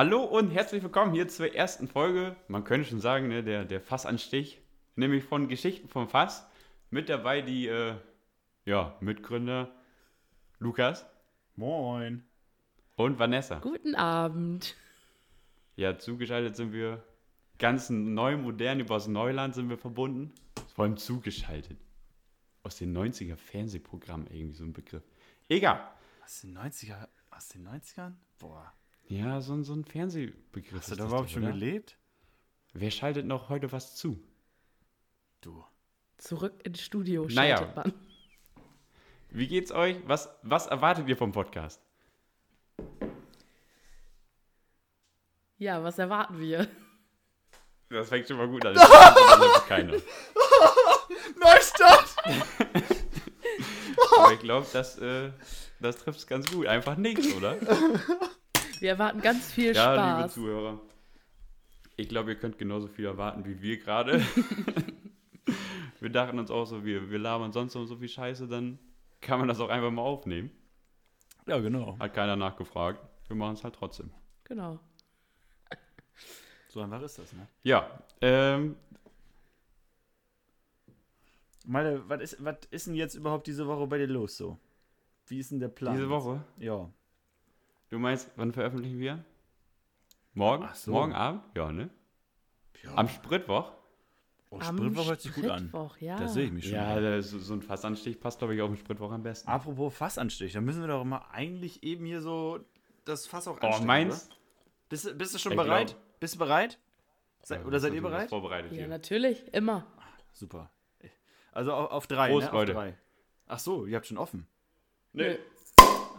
Hallo und herzlich willkommen hier zur ersten Folge, man könnte schon sagen, ne, der, der Fassanstich, nämlich von Geschichten vom Fass. Mit dabei die äh, ja, Mitgründer Lukas Moin. und Vanessa. Guten Abend. Ja, zugeschaltet sind wir ganz neu, modern, übers Neuland sind wir verbunden. Vor allem zugeschaltet. Aus den 90er Fernsehprogrammen irgendwie so ein Begriff. Egal. Aus den 90er, aus den 90ern? Boah. Ja, so, ein- so ein Fernsehbegriff. Hast du da das überhaupt schon oder? gelebt? Wer schaltet noch heute was zu? Du. Zurück ins Studio Naja. schaltet man. Wie geht's euch? Was, was erwartet ihr vom Podcast? Ja, was erwarten wir? Das fängt schon mal gut an. Das keiner. Neustadt! Aber ich glaube, das, äh, das trifft es ganz gut. Einfach nichts, oder? Wir erwarten ganz viel Ja, liebe Spaß. Zuhörer. Ich glaube, ihr könnt genauso viel erwarten wie wir gerade. wir dachten uns auch so, wir, wir labern sonst noch so viel Scheiße, dann kann man das auch einfach mal aufnehmen. Ja, genau. Hat keiner nachgefragt. Wir machen es halt trotzdem. Genau. So einfach ist das, ne? Ja, ähm, Meine, was ist, was ist denn jetzt überhaupt diese Woche bei dir los so? Wie ist denn der Plan? diese Woche. Ja. Du meinst, wann veröffentlichen wir? Morgen? Ach so. Morgen Abend? Ja, ne? ja. Am Spritwoch? oh, Am Spritwoch hört sich gut an. Spritwoch, ja. Da sehe ich mich schon. Ja, so, so ein Fassanstich passt, glaube ich, auf den Spritwoch am besten. Apropos Fassanstich, da müssen wir doch mal eigentlich eben hier so das Fass auch Oh, anstecken, meins? oder? Bist, du- bist du schon Ich bereit? glaub- Bist du bereit? Se, Ja, oder seid ihr bereit? Vorbereitet Ja, hier. natürlich, immer. Super. Also auf, auf drei, Prost, ne? Auf Leute. drei. Ach so, ihr habt schon offen. Nee.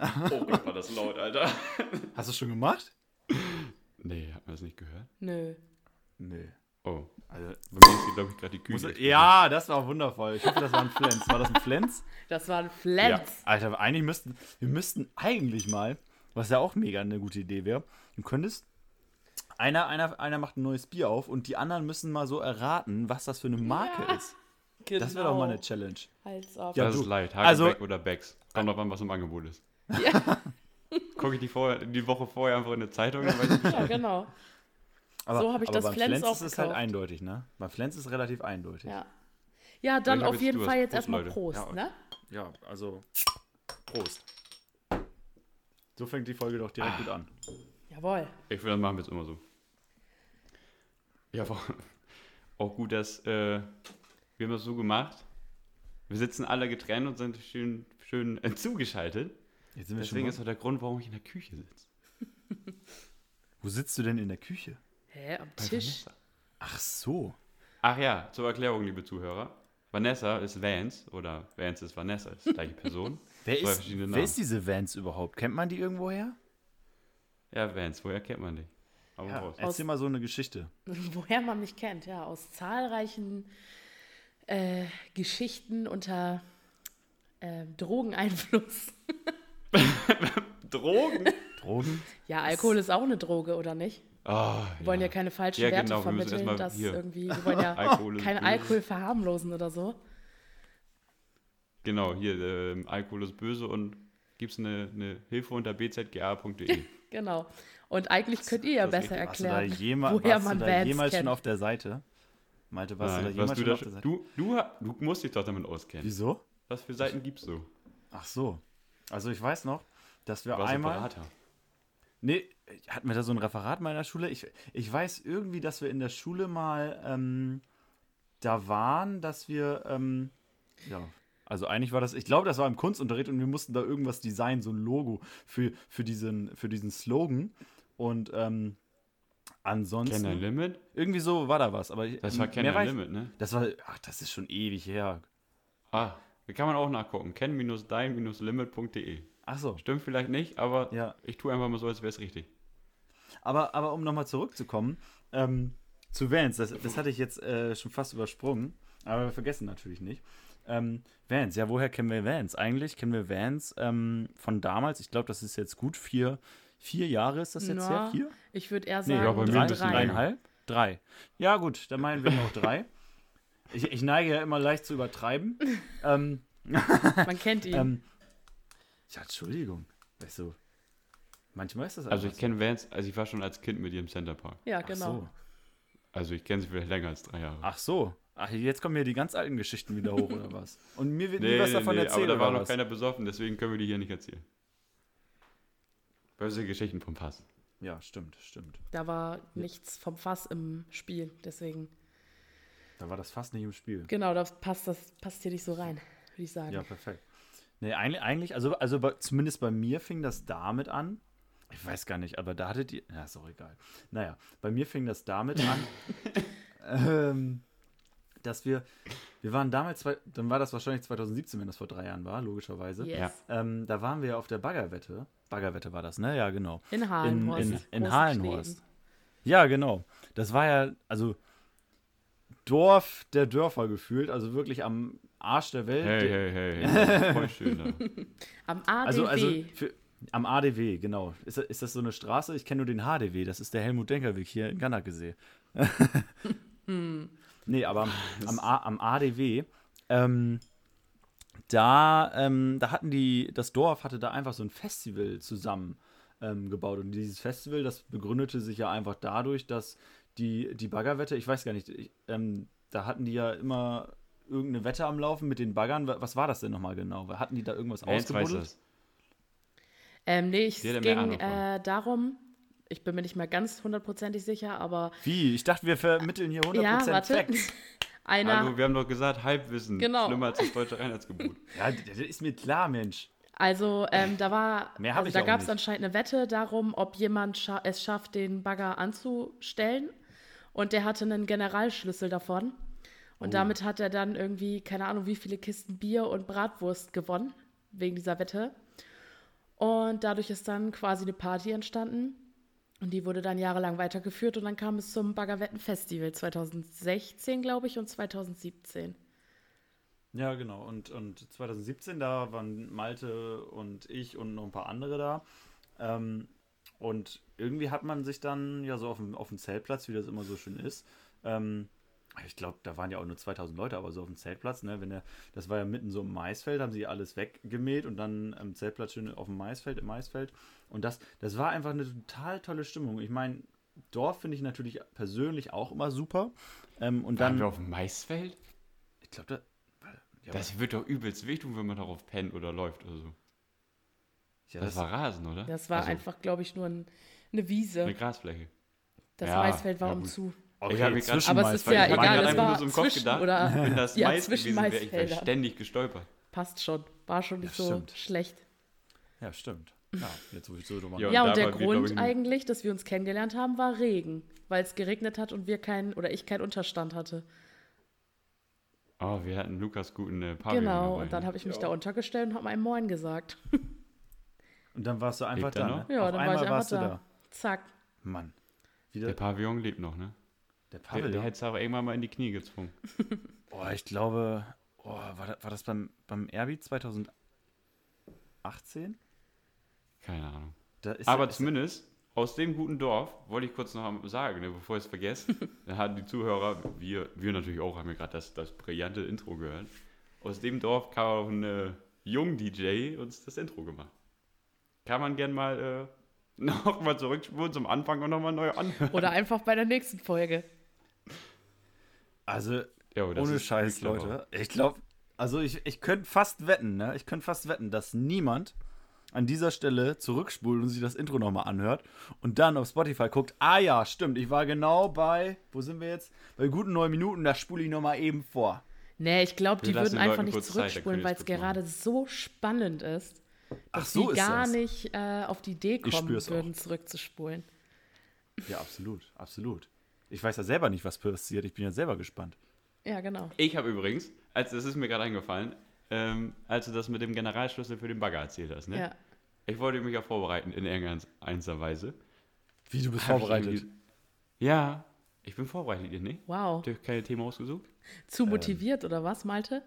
Oh Gott, war das laut, Alter. Hast du schon gemacht? Nee, hat man das nicht gehört? Nö. Nee. Oh, Also, bei mir ist hier, glaube ich, gerade die Küche. ja, das war wundervoll. Ich hoffe, das war ein Flens. War das ein Flens? Das war ein Flens. Alter, eigentlich müssten, wir müssten eigentlich mal, was ja auch mega eine gute Idee wäre, du könntest, einer, einer, einer macht ein neues Bier auf und die anderen müssen mal so erraten, was das für eine Marke Ja. ist. Das wäre doch mal eine Challenge. Als ob. Ja, Das du- ist leicht. also- Hagebeck oder Becks. Kommt drauf an, was im Angebot ist. Ja, Gucke ich die, vorher, die Woche vorher einfach in der Zeitung, dann weiß ich ja, genau. Aber, So hab ich aber das beim Flens Flens auch ist es halt eindeutig, ne? Beim Flens ist es relativ eindeutig. Ja. Ja, dann auf jeden. Fall jetzt Prost, erstmal. Prost, Ja. ne? Ja, also Prost. So fängt die Folge doch direkt gut an. Jawohl. Ich finde, das machen wir jetzt immer so. Ja, auch gut, dass äh, wir haben das so gemacht. Wir sitzen alle getrennt und sind schön, schön äh, zugeschaltet. Jetzt sind wir Deswegen ist schon auch der Grund, warum ich in der Küche sitze. Wo sitzt du denn in der Küche? Hä, am Bei Tisch? Vanessa. Ach so. Ach ja, zur Erklärung, liebe Zuhörer. Vanessa ist Vance oder Vance ist Vanessa, ist die gleiche Person. Wer Zwei ist, verschiedene wer Namen. ist diese Vans überhaupt? Kennt man die irgendwoher? Ja, Vance, woher kennt man dich? Aber Ja, raus. erzähl mal so eine Geschichte. Woher man mich kennt, ja, aus zahlreichen äh, Geschichten unter äh, Drogeneinfluss. Drogen? Drogen? Ja, Alkohol ist auch eine Droge, oder nicht? Ah, Wir wollen ja keine falschen Ja, Werte genau, wir vermitteln, mal dass hier- irgendwie, wir wollen ja Alkohol keinen böse. Alkohol verharmlosen oder so. Genau, hier, ähm, Alkohol ist böse und gibt es eine, eine Hilfe unter bzga.de. Genau. Und eigentlich könnt ihr ja das besser erklären, jema woher warst man du da Vans jemals kennt. schon auf der Seite? Malte, warst du da jemals was du, schon da, auf der Seite? du, du, du musst dich doch damit auskennen. Wieso? Was für Seiten gibst du? Ach so. Also ich weiß noch, dass wir warst einmal... Berater. Nee, hatten wir da so ein Referat mal in der Schule? Ich, ich weiß irgendwie, dass wir in der Schule mal ähm, da waren, dass wir, ähm, ja, also eigentlich war das, ich glaube, das war im Kunstunterricht und wir mussten da irgendwas designen, so ein Logo für, für, diesen, für diesen Slogan. Und ähm, ansonsten, Kenn dein Limit? irgendwie so war da was. Aber ich- Das war mehr dein weiß- Limit, ne? Das war, ach, das ist schon ewig her. Ah, kann man auch nachgucken. Kenn-dein-limit.de. Ach so. Stimmt vielleicht nicht, aber Ja. ich tue einfach mal so, als wäre es richtig. Aber, aber um nochmal zurückzukommen, ähm, zu Vans, das, das hatte ich jetzt äh, schon fast übersprungen, aber wir vergessen natürlich nicht. Ähm, Vans, ja, woher kennen wir Vans? Eigentlich kennen wir Vans ähm, von damals, ich glaube, das ist jetzt gut vier, vier Jahre ist das jetzt Na, her? Vier? Ich würde eher Nee, sagen, ja, bei mir drei, dreieinhalb? Drei. Ja, gut, dann meinen wir noch drei. Ich, ich neige ja immer leicht zu übertreiben. ähm, man kennt ihn. ähm, ja, Entschuldigung. Weißt du, Manchmal ist das Also einfach ich kenne Vans, also ich war schon als Kind mit ihr im Center Park. Ja, genau. So. Also ich kenne sie vielleicht länger als drei Jahre. Ach so. Ach, jetzt kommen hier die ganz alten Geschichten wieder hoch, oder was? Und mir wird nie nee, was nee, davon nee, erzählt, aber da war oder noch was? keiner besoffen, deswegen können wir die hier nicht erzählen. Böse Geschichten vom Pass. Ja, stimmt, stimmt. Da war nichts vom Fass im Spiel. Deswegen, Da war das fast nicht im Spiel. genau, das passt, das passt hier nicht so rein, würde ich sagen. Ja, perfekt. Nee, eigentlich, also, also bei, zumindest bei mir fing das damit an. Ich weiß gar nicht, aber da hattet ihr. Ja, ist auch egal. Naja, bei mir fing das damit an, ähm, dass wir. Wir waren damals, zwei, dann war das wahrscheinlich 2017, wenn das vor drei Jahren war, logischerweise. Yes. Ja. Ähm, da waren wir auf der Baggerwette. Baggerwette war das, ne? Ja, genau. In Halenhorst. In, in, in Halenhorst. Ja, genau. Das war ja, also Dorf der Dörfer gefühlt, also wirklich am Arsch der Welt. Hey, hey, hey, hey. Voll schön da. Am ADW. Also, also für, am ADW, genau. Ist, das- ist das so eine Straße? Ich kenne nur den HDW, das ist der Helmut-Denker-Weg hier in Gannakesee. Nee, aber am, am, A, am ADW, ähm, da, ähm, da hatten die, das Dorf hatte da einfach so ein Festival zusammen ähm, gebaut. Und dieses Festival, das begründete sich ja einfach dadurch, dass die, die Baggerwette, ich weiß gar nicht, ich, ähm, da hatten die ja immer irgendeine Wette am Laufen mit den Baggern. Wa- Was war das denn nochmal genau? Hatten die da irgendwas weiß ausgebuddelt? ähm, nee, es hat mehr ging äh, darum, ich bin mir nicht mehr ganz hundertprozentig sicher, aber Wie? Ich dachte, wir vermitteln hier 100% ja, warte. Facts. Einer, Hallo, wir haben doch gesagt, Halbwissen. Genau. Schlimmer als das deutsche Reinheitsgebot. Ja, das ist mir klar, Mensch. Also ähm, da war, Mehr also ich da gab es anscheinend eine Wette darum, ob jemand scha es schafft, den Bagger anzustellen. Und der hatte einen Generalschlüssel davon. Und Oh. damit hat er dann irgendwie, keine Ahnung, wie viele Kisten Bier und Bratwurst gewonnen, wegen dieser Wette. Und dadurch ist dann quasi eine Party entstanden. Und die wurde dann jahrelang weitergeführt. Und dann kam es zum Baggerwetten-Festival 2016, glaube ich, und 2017. Ja, genau. Und, und 2017, da waren Malte und ich und noch ein paar andere da. Ähm, und irgendwie hat man sich dann ja so auf dem, auf dem Zeltplatz, wie das immer so schön ist, ähm, ich glaube, da waren ja auch nur 2000 Leute, aber so auf dem Zeltplatz, ne, wenn der, das war ja mitten so im Maisfeld, haben sie alles weggemäht und dann am Zeltplatz schön auf dem Maisfeld, im Maisfeld. Und das, das war einfach eine total tolle Stimmung. Ich meine, Dorf finde ich natürlich persönlich auch immer super. Ähm, und Waren wir dann, auf dem Maisfeld? ich glaube, da, ja, Das wird doch übelst wehtun, wenn man darauf pennt oder läuft oder so. Ja, Das, war Rasen, oder? Das war Also, einfach, glaube ich, nur ein, eine Wiese. Eine Grasfläche. Das Ja, Maisfeld war ja, um zu. Okay, Ich hab mir grad- Aber es ist ja egal, einfach war nur so im Kopf zwischen gedacht, oder Wenn das ja, Mais gewesen wäre, ich wäre ständig gestolpert. passt schon. War schon nicht Ja, so stimmt. schlecht. Ja, stimmt. Ja, jetzt wo ich so drüber Ja. Ja, und und der Grund ich, eigentlich, dass wir uns kennengelernt haben, war Regen, weil es geregnet hat und wir keinen oder ich keinen Unterstand hatte. Oh, wir hatten Lukas guten äh, Pavillon genau, dabei, und dann ne? habe ich mich da untergestellt und habe meinen Moin gesagt. Und dann warst du einfach da, ne? Ja, Auf dann war ich einfach warst du da. da. Zack. Mann. Der Wieder Pavillon lebt noch, ne? der Der, Pavel. der hätte es aber irgendwann mal in die Knie gezwungen. oh, ich glaube, oh, war, das, war das beim, beim Erbi 2018? Keine Ahnung. Da ist aber ist, zumindest aus dem guten Dorf, wollte ich kurz noch sagen, ne, bevor ich es vergesse, dann hatten die Zuhörer, wir, wir natürlich auch, haben ja gerade das, das brillante Intro gehört. Aus dem Dorf kam auch ein äh, Jung-DJ uns das Intro gemacht. Kann man gern mal äh, nochmal zurückspulen zum Anfang und nochmal neu anhören. Oder einfach bei der nächsten Folge. Also, Ja, ohne Scheiß. Leute. Ich glaube, also ich, ich könnte fast wetten, ne? Ich könnte fast wetten, dass niemand an dieser Stelle zurückspult und sich das Intro nochmal anhört und dann auf Spotify guckt, ah ja, stimmt, ich war genau bei, wo sind wir jetzt? Bei guten neun Minuten, da spule ich nochmal eben vor. Nee, ich glaube, die würden den einfach nicht zurückspulen, weil es gerade so spannend ist, Ach, dass so sie ist gar das. nicht äh, auf die Idee kommen spür's auch. würden, zurückzuspulen. Ja, absolut, absolut. Ich weiß ja selber nicht, was passiert. Ich bin ja selber gespannt. Ja, genau. Ich habe übrigens, als das ist mir gerade eingefallen, ähm, als du das mit dem Generalschlüssel für den Bagger erzählt hast, ne? Ja. Ich wollte mich ja vorbereiten in irgendeiner Weise. Wie, du bist Hab ich vorbereitet? irgendwie- Ja, ich bin vorbereitet, ihr nicht? Wow. Habt ihr euch keine Themen ausgesucht? Zu motiviert oder was, Malte?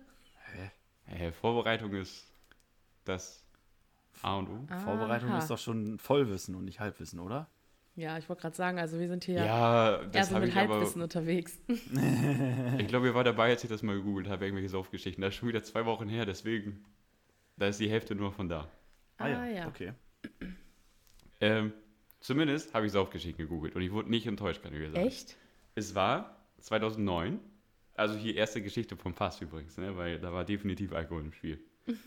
Äh, Vorbereitung ist das A und O. Vorbereitung Aha. ist doch schon Vollwissen und nicht Halbwissen, oder? Ja, ich wollte gerade sagen, also wir sind hier Ja, eher das so mit ich aber. Halbwissen unterwegs. Ich glaube, ihr war dabei, als ich das mal gegoogelt habe, irgendwelche Saufgeschichten. Das ist schon wieder zwei Wochen her, deswegen. Da ist die Hälfte nur von da. Ah, ja. okay. Ähm, zumindest habe ich Saufgeschichten gegoogelt und ich wurde nicht enttäuscht, kann ich dir sagen. Echt? Es war 2009, also hier erste Geschichte vom Fass übrigens, ne? weil da war definitiv Alkohol im Spiel.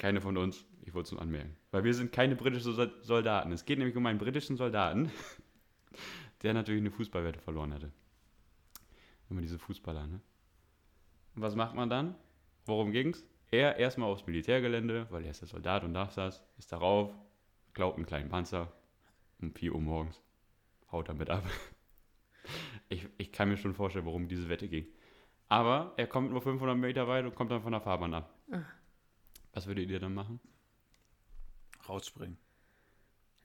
Keine von uns, ich wollte es nur anmerken. Weil wir sind keine britischen Sol- Soldaten. Es geht nämlich um einen britischen Soldaten, der natürlich eine Fußballwette verloren hatte. Immer diese Fußballer, ne? Und was macht man dann? Worum ging's? Er erstmal aufs Militärgelände, weil er ist der Soldat und darf das, ist darauf, klaut einen kleinen Panzer um 4 Uhr morgens, haut damit ab. Ich, ich kann mir schon vorstellen, worum diese Wette ging. Aber er kommt nur 500 Meter weit und kommt dann von der Fahrbahn ab. Ah. Was würdet ihr dann machen? Rausspringen.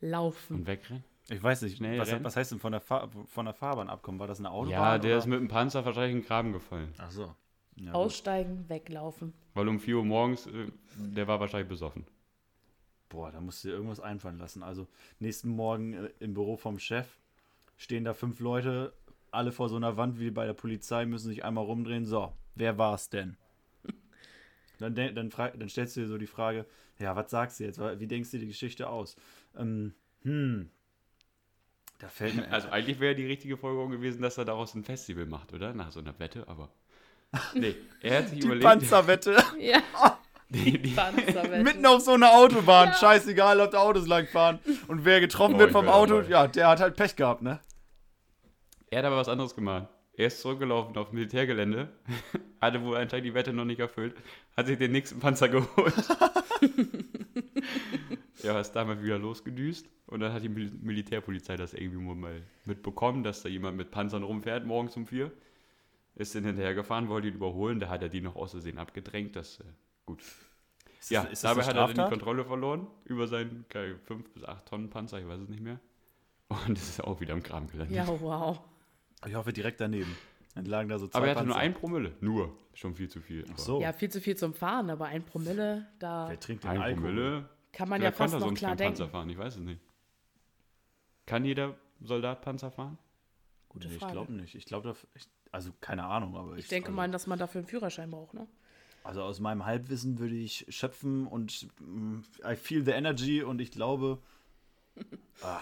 Laufen. Und wegrennen? Ich weiß nicht, Schnell was, was heißt denn von der, Fahr von der Fahrbahn abkommen? War das eine Autobahn? Ja, der oder? ist mit dem Panzer wahrscheinlich in den Graben gefallen. Ach so. Ja, gut. Aussteigen, weglaufen. Weil um 4 Uhr morgens, äh, der war wahrscheinlich besoffen. Boah, da musst du dir irgendwas einfallen lassen. Also, nächsten Morgen äh, im Büro vom Chef stehen da fünf Leute, alle vor so einer Wand wie bei der Polizei, müssen sich einmal rumdrehen. So, wer war's denn? Dann, de- dann, dann stellst du dir so die Frage: Ja, was sagst du jetzt? Wie denkst du die Geschichte aus? Ähm, hm. Da fällt mir. Also eigentlich wäre die richtige Folgerung gewesen, dass er daraus ein Festival macht, oder? Nach so einer Wette, aber. Nee, er hat sich die überlegt. Panzerwette. Ja, Die, die, Panzerwette. Mitten auf so einer Autobahn. Scheißegal, ob da Autos langfahren. Und wer getroffen Oh, wird vom Auto, dabei. ja, der hat halt Pech gehabt, ne? er hat aber was anderes gemacht. Er ist zurückgelaufen auf Militärgelände, hatte wohl anscheinend die Wette noch nicht erfüllt, hat sich den nächsten Panzer geholt. ja, ist damals wieder losgedüst und dann hat die Mil Militärpolizei das irgendwie mal mitbekommen, dass da jemand mit Panzern rumfährt morgens um vier. Ist dann hinterhergefahren, wollte ihn überholen, da hat er die noch aus Versehen abgedrängt. Das, äh, gut. Ist ja, das- dabei hat er dann die? Kontrolle verloren über seinen 5 bis 8 Tonnen Panzer, ich weiß es nicht mehr. Und ist auch wieder im Graben gelandet. Ja, wow. Ich hoffe direkt daneben. Dann lagen da so zwei Aber er hatte nur Panzer. ein Promille. Nur. Schon viel zu viel. Ach so. Ja, viel zu viel zum Fahren, aber ein Promille, da Wer trinkt den Ein Alkohol? Promille. kann man Vielleicht ja fast konnte er noch sonst klar keinen denken. Panzer fahren, ich weiß es nicht. Kann jeder Soldat Panzer fahren? Gute Nee, ich Frage. glaube nicht. Ich glaube, also keine Ahnung, aber ich, Ich denke also, mal, dass man dafür einen Führerschein braucht, ne? Also aus meinem Halbwissen würde ich schöpfen und mm, I feel the energy und ich glaube. ah,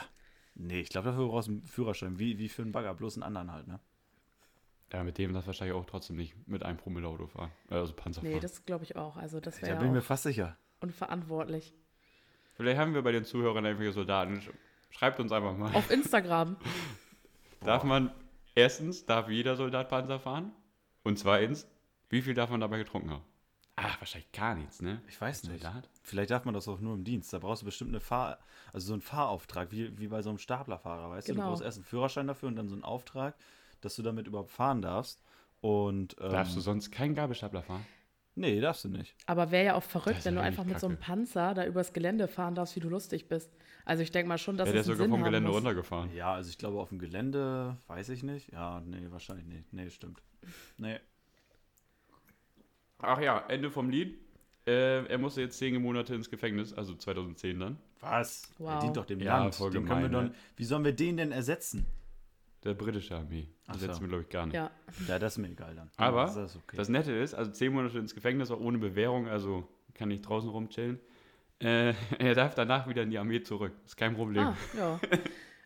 nee, ich glaube, dafür brauchst du einen Führerschein. Wie, wie für einen Bagger, bloß einen anderen halt, ne? Ja, mit dem das wahrscheinlich auch trotzdem nicht mit einem Promille Auto fahren. äh, Also Panzer Nee, fahren. das glaube ich auch. Also das Da wäre bin ich mir fast sicher. unverantwortlich. Vielleicht haben wir bei den Zuhörern irgendwelche Soldaten. Sch- Schreibt uns einfach mal. Auf Instagram. Darf man, erstens, darf jeder Soldat Panzer fahren? Und zweitens, wie viel darf man dabei getrunken haben? Ach, wahrscheinlich gar nichts, ne? Ich weiß nicht. Soldat? Vielleicht darf man das auch nur im Dienst. Da brauchst du bestimmt eine Fahr-, also so einen Fahrauftrag, wie, wie bei so einem Staplerfahrer, weißt du? Genau. Du brauchst erst einen Führerschein dafür und dann so einen Auftrag, dass du damit überhaupt fahren darfst. Und ähm, Darfst du sonst keinen Gabelstapler fahren? Nee, darfst du nicht. Aber wäre ja auch verrückt, wenn du einfach mit so einem. Panzer da übers Gelände fahren darfst, wie du lustig bist. Also ich denke mal schon, dass Ja, der ist sogar Sinn vom Gelände muss. runtergefahren. Ja, also ich glaube auf dem Gelände, weiß ich nicht. Ja, nee, wahrscheinlich nicht. Nee, stimmt. Nee. Ach ja, Ende vom Lied. Äh, er musste jetzt zehn Monate ins Gefängnis, also 2010 dann. Was? Wow. dient doch dem Ja, Land. voll Den können wir gemein, ne? wie sollen wir den denn ersetzen? Der britische Armee. Das so. setzen wir, glaube ich, gar nicht. Ja, Ja, das ist mir egal dann. Aber das ist okay. Das Nette ist, also zehn Monate ins Gefängnis, auch ohne Bewährung, also kann ich draußen rumchillen. Äh, er darf danach wieder in die Armee zurück. Ist kein Problem. ah, ja.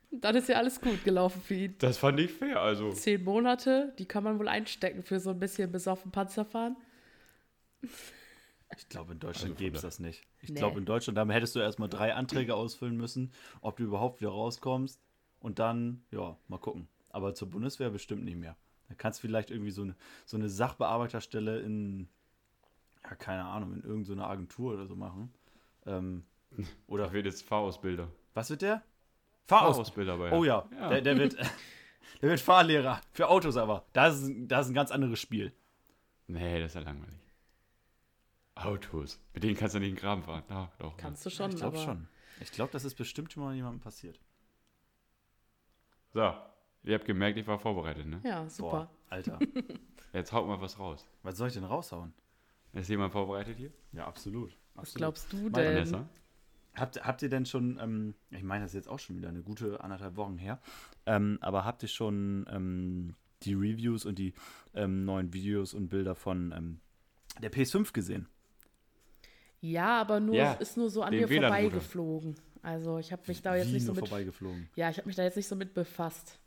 Dann ist ja alles gut gelaufen für ihn. Das fand ich fair, also. Zehn Monate, die kann man wohl einstecken für so ein bisschen besoffen Panzer fahren. Ich glaube, in Deutschland Also gäbe es das nicht. Ich Nee. glaube, in Deutschland, da hättest du erstmal drei Anträge ausfüllen müssen, ob du überhaupt wieder rauskommst. Und dann, ja, mal gucken. Aber zur Bundeswehr bestimmt nicht mehr. Da kannst du vielleicht irgendwie so eine, so eine Sachbearbeiterstelle in, ja, keine Ahnung, in irgendeiner Agentur oder so machen. Ähm, Oder wird jetzt Fahrausbilder. was wird der? Fahraus. Fahrausbilder bei. Oh ja, Ja. Der, der, wird, der wird Fahrlehrer. Für Autos aber. Das ist, das ist ein ganz anderes Spiel. Nee, das ist ja langweilig. Autos. Mit denen kannst du nicht in den Graben fahren. Doch, doch. Kannst du schon, ich glaube schon. Ich glaube, das ist bestimmt schon mal jemandem passiert. So, ihr habt gemerkt, ich war vorbereitet, ne? ja, super. Boah, Alter. Jetzt haut mal was raus. Was soll ich denn raushauen? Ist jemand vorbereitet hier? Ja, absolut. Was glaubst du denn? Vanessa? Habt, habt ihr denn schon, ähm, ich meine, das ist jetzt auch schon wieder eine gute anderthalb Wochen her, ähm, aber habt ihr schon ähm, die Reviews und die ähm, neuen Videos und Bilder von ähm, der PS5 gesehen? Ja, aber nur, Ja, ist nur so an mir vorbeigeflogen. Also ich habe mich da jetzt Wie nicht so mit. Ja, ich habe mich da jetzt nicht so mit befasst.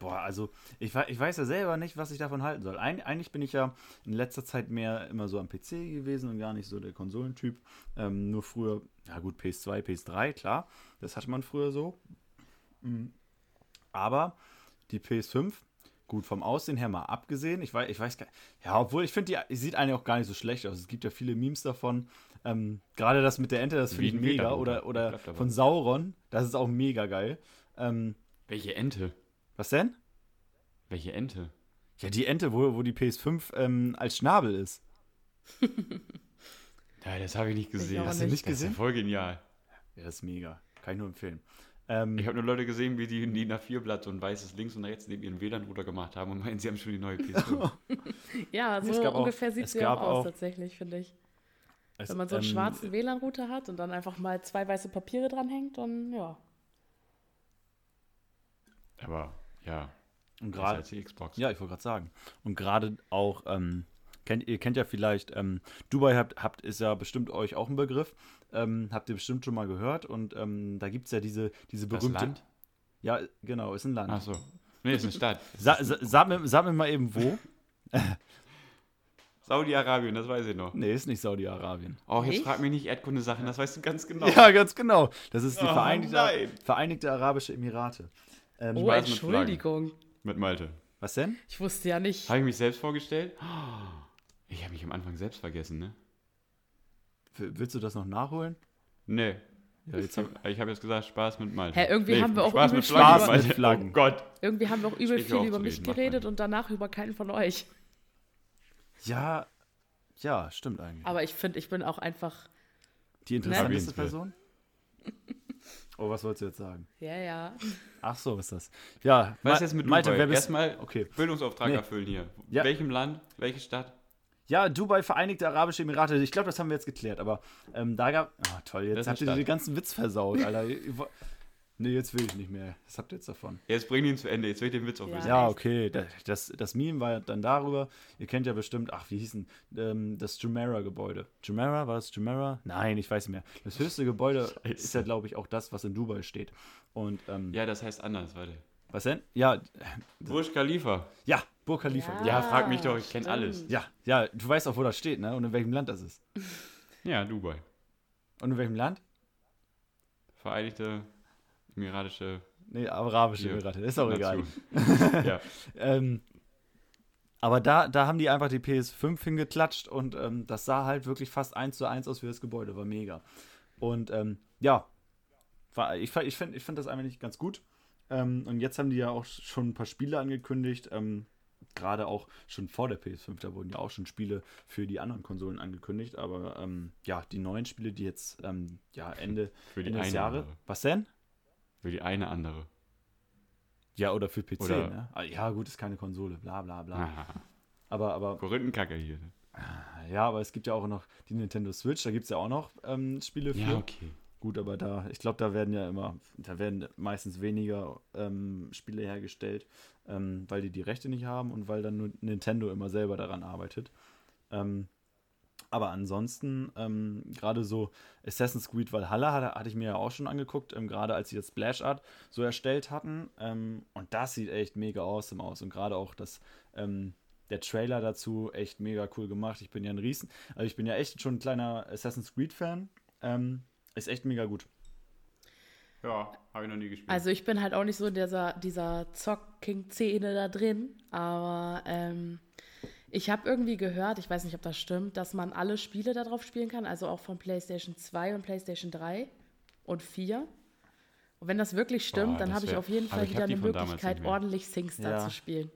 Boah, also ich, ich weiß ja selber nicht, was ich davon halten soll. Eig eigentlich bin ich ja in letzter Zeit mehr immer so am PC gewesen und gar nicht so der Konsolentyp. Ähm, nur früher, ja gut, PS2, PS3, klar, das hatte man früher so. Mhm. Aber die PS5, gut, vom Aussehen her mal abgesehen, ich weiß, ich weiß gar ja, obwohl ich finde, die sieht eigentlich auch gar nicht so schlecht aus. Es gibt ja viele Memes davon. Ähm, Gerade das mit der Ente, das finde ich mega. Oder, oder? von Sauron, das ist auch mega geil. Ähm, Welche Ente? was denn? Welche Ente? Ja, die Ente, wo, wo die PS5 ähm, als Schnabel ist. Ja, das habe ich nicht gesehen. auch Hast du nicht. nicht Das ist ja gesehen? voll genial. Ja, das ist mega. Kann ich nur empfehlen. Ähm, Ich habe nur Leute gesehen, wie die ein DIN A4-Blatt so ein weißes links und rechts neben ihren WLAN-Router gemacht haben und meinen, sie haben schon die neue PS5. Ja, so gab auch- ungefähr sieht es sie auch aus auch- tatsächlich, finde ich. es, Wenn man so einen ähm, schwarzen WLAN-Router hat und dann einfach mal zwei weiße Papiere dranhängt, dann ja. Aber ja, Und besser gerade, als die Xbox. ja, ich wollte gerade sagen. Und gerade auch, ähm, kennt, ihr kennt ja vielleicht, ähm, Dubai habt, habt, ist ja bestimmt euch auch ein Begriff. Ähm, habt ihr bestimmt schon mal gehört. Und ähm, da gibt es ja diese, diese Das berühmte. Land? Ja, genau, ist ein Land. Ach so. Nee, ist eine Stadt. Sa sa sag, mir, sag mir mal eben wo. Saudi-Arabien, das weiß ich noch. nee, ist nicht Saudi-Arabien. Oh, jetzt Nicht? frag mich nicht Erdkunde-Sachen, das weißt du ganz genau. Ja, ganz genau. Das ist die Oh, Vereinigte. Vereinigte Arabische Emirate. Ähm, Oh, weiß mit. Entschuldigung. Mit Malte. Was denn? Ich wusste ja nicht. Habe ich mich selbst vorgestellt? Ich habe mich am Anfang selbst vergessen, ne? Willst du das noch nachholen? Nee. Ja, jetzt Ich habe hab jetzt gesagt, Spaß mit Malte. Hä, irgendwie haben wir auch Spaß übel mit Spaß Flaggen. mit Malte. Flaggen. Oh Gott. Irgendwie haben wir auch übel viel auf über mich reden, geredet mal. und danach über keinen von euch. Ja, ja, stimmt eigentlich. Aber ich finde, ich bin auch einfach. Die interessanteste Erwähnenswert. Person? Oh, was wolltest du jetzt sagen? Ja, ja. Ach so, ist das. Ja, Was Ma- ist jetzt mit Malte, wer bist Erstmal Okay. Bildungsauftrag Nee. erfüllen hier. Ja. Welchem Land? Welche Stadt? Ja, Dubai, Vereinigte Arabische Emirate. Ich glaube, das haben wir jetzt geklärt, aber ähm, da gab. Ah, toll, Das jetzt habt ihr den ganzen Witz versaut, Alter. Nee, jetzt will ich nicht mehr. Was habt ihr jetzt davon? Jetzt bring ihn zu Ende, jetzt will ich den Witz auch Ja. wissen. Ja, okay. da- Das, das Meme war dann darüber. Ihr kennt ja bestimmt, ach, wie hieß denn ähm, das Jumeirah-Gebäude? Jumeirah? War das Jumeirah? Nein, ich weiß nicht mehr. Das höchste Gebäude ist ja, glaube ich, auch das, was in Dubai steht. Und, ähm, Ja, das heißt anders, warte. was denn? Ja, Burj Khalifa. ja, Burj Khalifa. Ja. Ja. Frag mich doch, ich kenn stimmt. alles. ja, ja, du weißt auch, wo das steht, ne? Und in welchem Land das ist. Ja, Dubai. Und in welchem Land? Vereinigte Emiratische Nee, Arabische Ja. Emirate. Ist auch egal. Ja. Ähm, aber da, da haben die einfach die PS5 hingeklatscht und ähm, das sah halt wirklich fast eins zu eins aus wie das Gebäude. War mega. Und ähm, ja, war, ich, ich finde ich find das einfach nicht ganz gut. Ähm, und jetzt haben die ja auch schon ein paar Spiele angekündigt. Ähm, Gerade auch schon vor der PS5, da wurden ja auch schon Spiele für die anderen Konsolen angekündigt. Aber ähm, ja, die neuen Spiele, die jetzt ähm, ja, Ende, Für die Ende des Jahres. andere. Was denn? Für die eine andere. Ja, oder für PC, Oder- ne? Ah, Ja, gut, ist keine Konsole, bla bla bla. Aha. Aber, aber Korinthenkacke hier. Ja, aber es gibt ja auch noch die Nintendo Switch, da gibt es ja auch noch ähm, Spiele für. Ja, okay. Gut, aber da, ich glaube, da werden ja immer, da werden meistens weniger ähm, Spiele hergestellt, ähm, weil die die Rechte nicht haben und weil dann nur Nintendo immer selber daran arbeitet. Ähm, aber ansonsten, ähm, gerade so Assassin's Creed Valhalla hatte, hatte ich mir ja auch schon angeguckt, ähm, gerade als sie das Splash Art so erstellt hatten. Ähm, und das sieht echt mega awesome aus. Und gerade auch das, ähm, der Trailer dazu echt mega cool gemacht. Ich bin ja ein Riesen, also ich bin ja echt schon ein kleiner Assassin's Creed Fan. Ähm, ist echt mega gut. Ja, habe ich noch nie gespielt. Also ich bin halt auch nicht so in dieser, dieser Zock-King-Szene da drin, aber ähm, ich habe irgendwie gehört, ich weiß nicht, ob das stimmt, dass man alle Spiele darauf spielen kann, also auch von PlayStation 2 und PlayStation 3 und 4. Und wenn das wirklich stimmt, Boah, dann habe ich auf jeden Fall wieder die eine Möglichkeit, ordentlich SingStar Ja. zu spielen.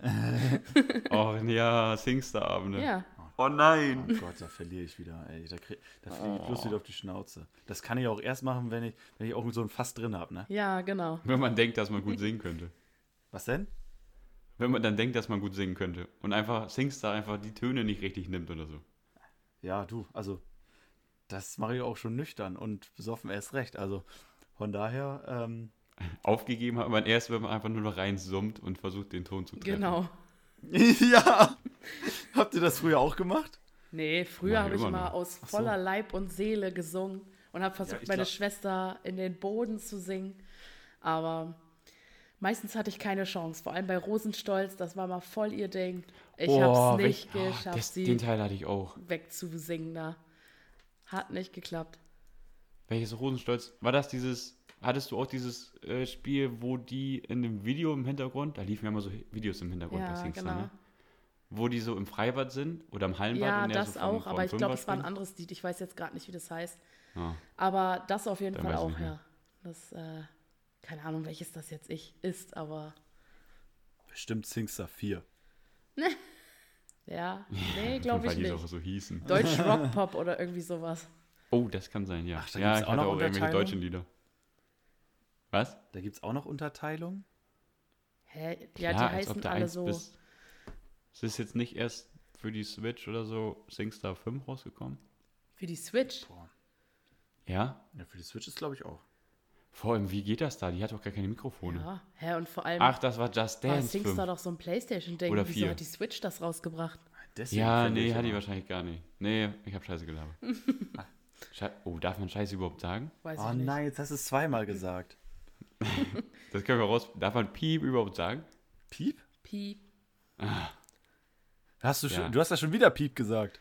oh, ja, Singstar-Abende. Ja, Oh nein. Oh Gott, da verliere ich wieder. Ey, da krieg, da fliege ich bloß wieder auf die Schnauze. Das kann ich auch erst machen, wenn ich, wenn ich auch so ein Fass drin habe, ne? ja, genau. Wenn man denkt, dass man gut singen könnte. Was denn? Wenn man dann denkt, dass man gut singen könnte. Und einfach Singstar einfach die Töne nicht richtig nimmt oder so. Ja, du, also das mache ich auch schon nüchtern und besoffen erst recht. Also von daher, ähm, Aufgegeben hat man erst, wenn man einfach nur noch rein summt und versucht, den Ton zu treffen. Genau. ja. Habt ihr das früher auch gemacht? Nee, früher habe ich immer noch. aus Ach so. voller Leib und Seele gesungen und habe versucht, ich meine glaub- Schwester in den Boden zu singen. Aber meistens hatte ich keine Chance. Vor allem bei Rosenstolz, das war mal voll ihr Ding. Ich Oh, habe es welch- nicht oh, geschafft, das, sie den Teil hatte ich auch. wegzusingen da. Hat nicht geklappt. Welches Rosenstolz? War das dieses, hattest du auch dieses äh, Spiel, wo die in dem Video im Hintergrund, da liefen ja immer so Videos im Hintergrund bei Ja, Singstar, genau. ne? Wo die so im Freibad sind oder im Hallenbad. Ja, das so vom- auch, vom aber ich glaube, es war ein anderes Lied. Ich weiß jetzt gerade nicht, wie das heißt. Ah. Aber das auf jeden Dann Fall auch, nicht ja. Das, äh, keine Ahnung, welches das jetzt ich ist, aber Bestimmt Singstar 4. ja, nee, glaube ich Weil die nicht. auch so hießen. Deutsch Rockpop oder irgendwie sowas. Oh, das kann sein, ja. Ach, da ja, ich auch hatte noch auch irgendwelche deutschen Lieder. Was? Da gibt es auch noch Unterteilung. Hä? Ja, Klar, die heißen alle so. bis- Es ist jetzt nicht erst für die Switch oder so SingStar 5 rausgekommen? Für die Switch. Ja? Ja, für die Switch ist, glaube ich, auch. Vor allem, wie geht das da? Die hat doch gar keine Mikrofone. Ja, hä, und vor allem Ach, das war Just war Dance Singstar 5. doch so ein Playstation-Ding. Oder Wieso vier. hat die Switch das rausgebracht? Deswegen Ja, nee, hat die wahrscheinlich gar nicht. Nee, ich habe Scheiße gelabert. Schei oh, darf man Scheiße überhaupt sagen? Weiß Oh ich nicht. nein, jetzt hast du es zweimal gesagt. Das können wir raus. Darf man Piep überhaupt sagen? Piep? Piep. Hast du, Ja. schon, du hast ja schon wieder Piep gesagt.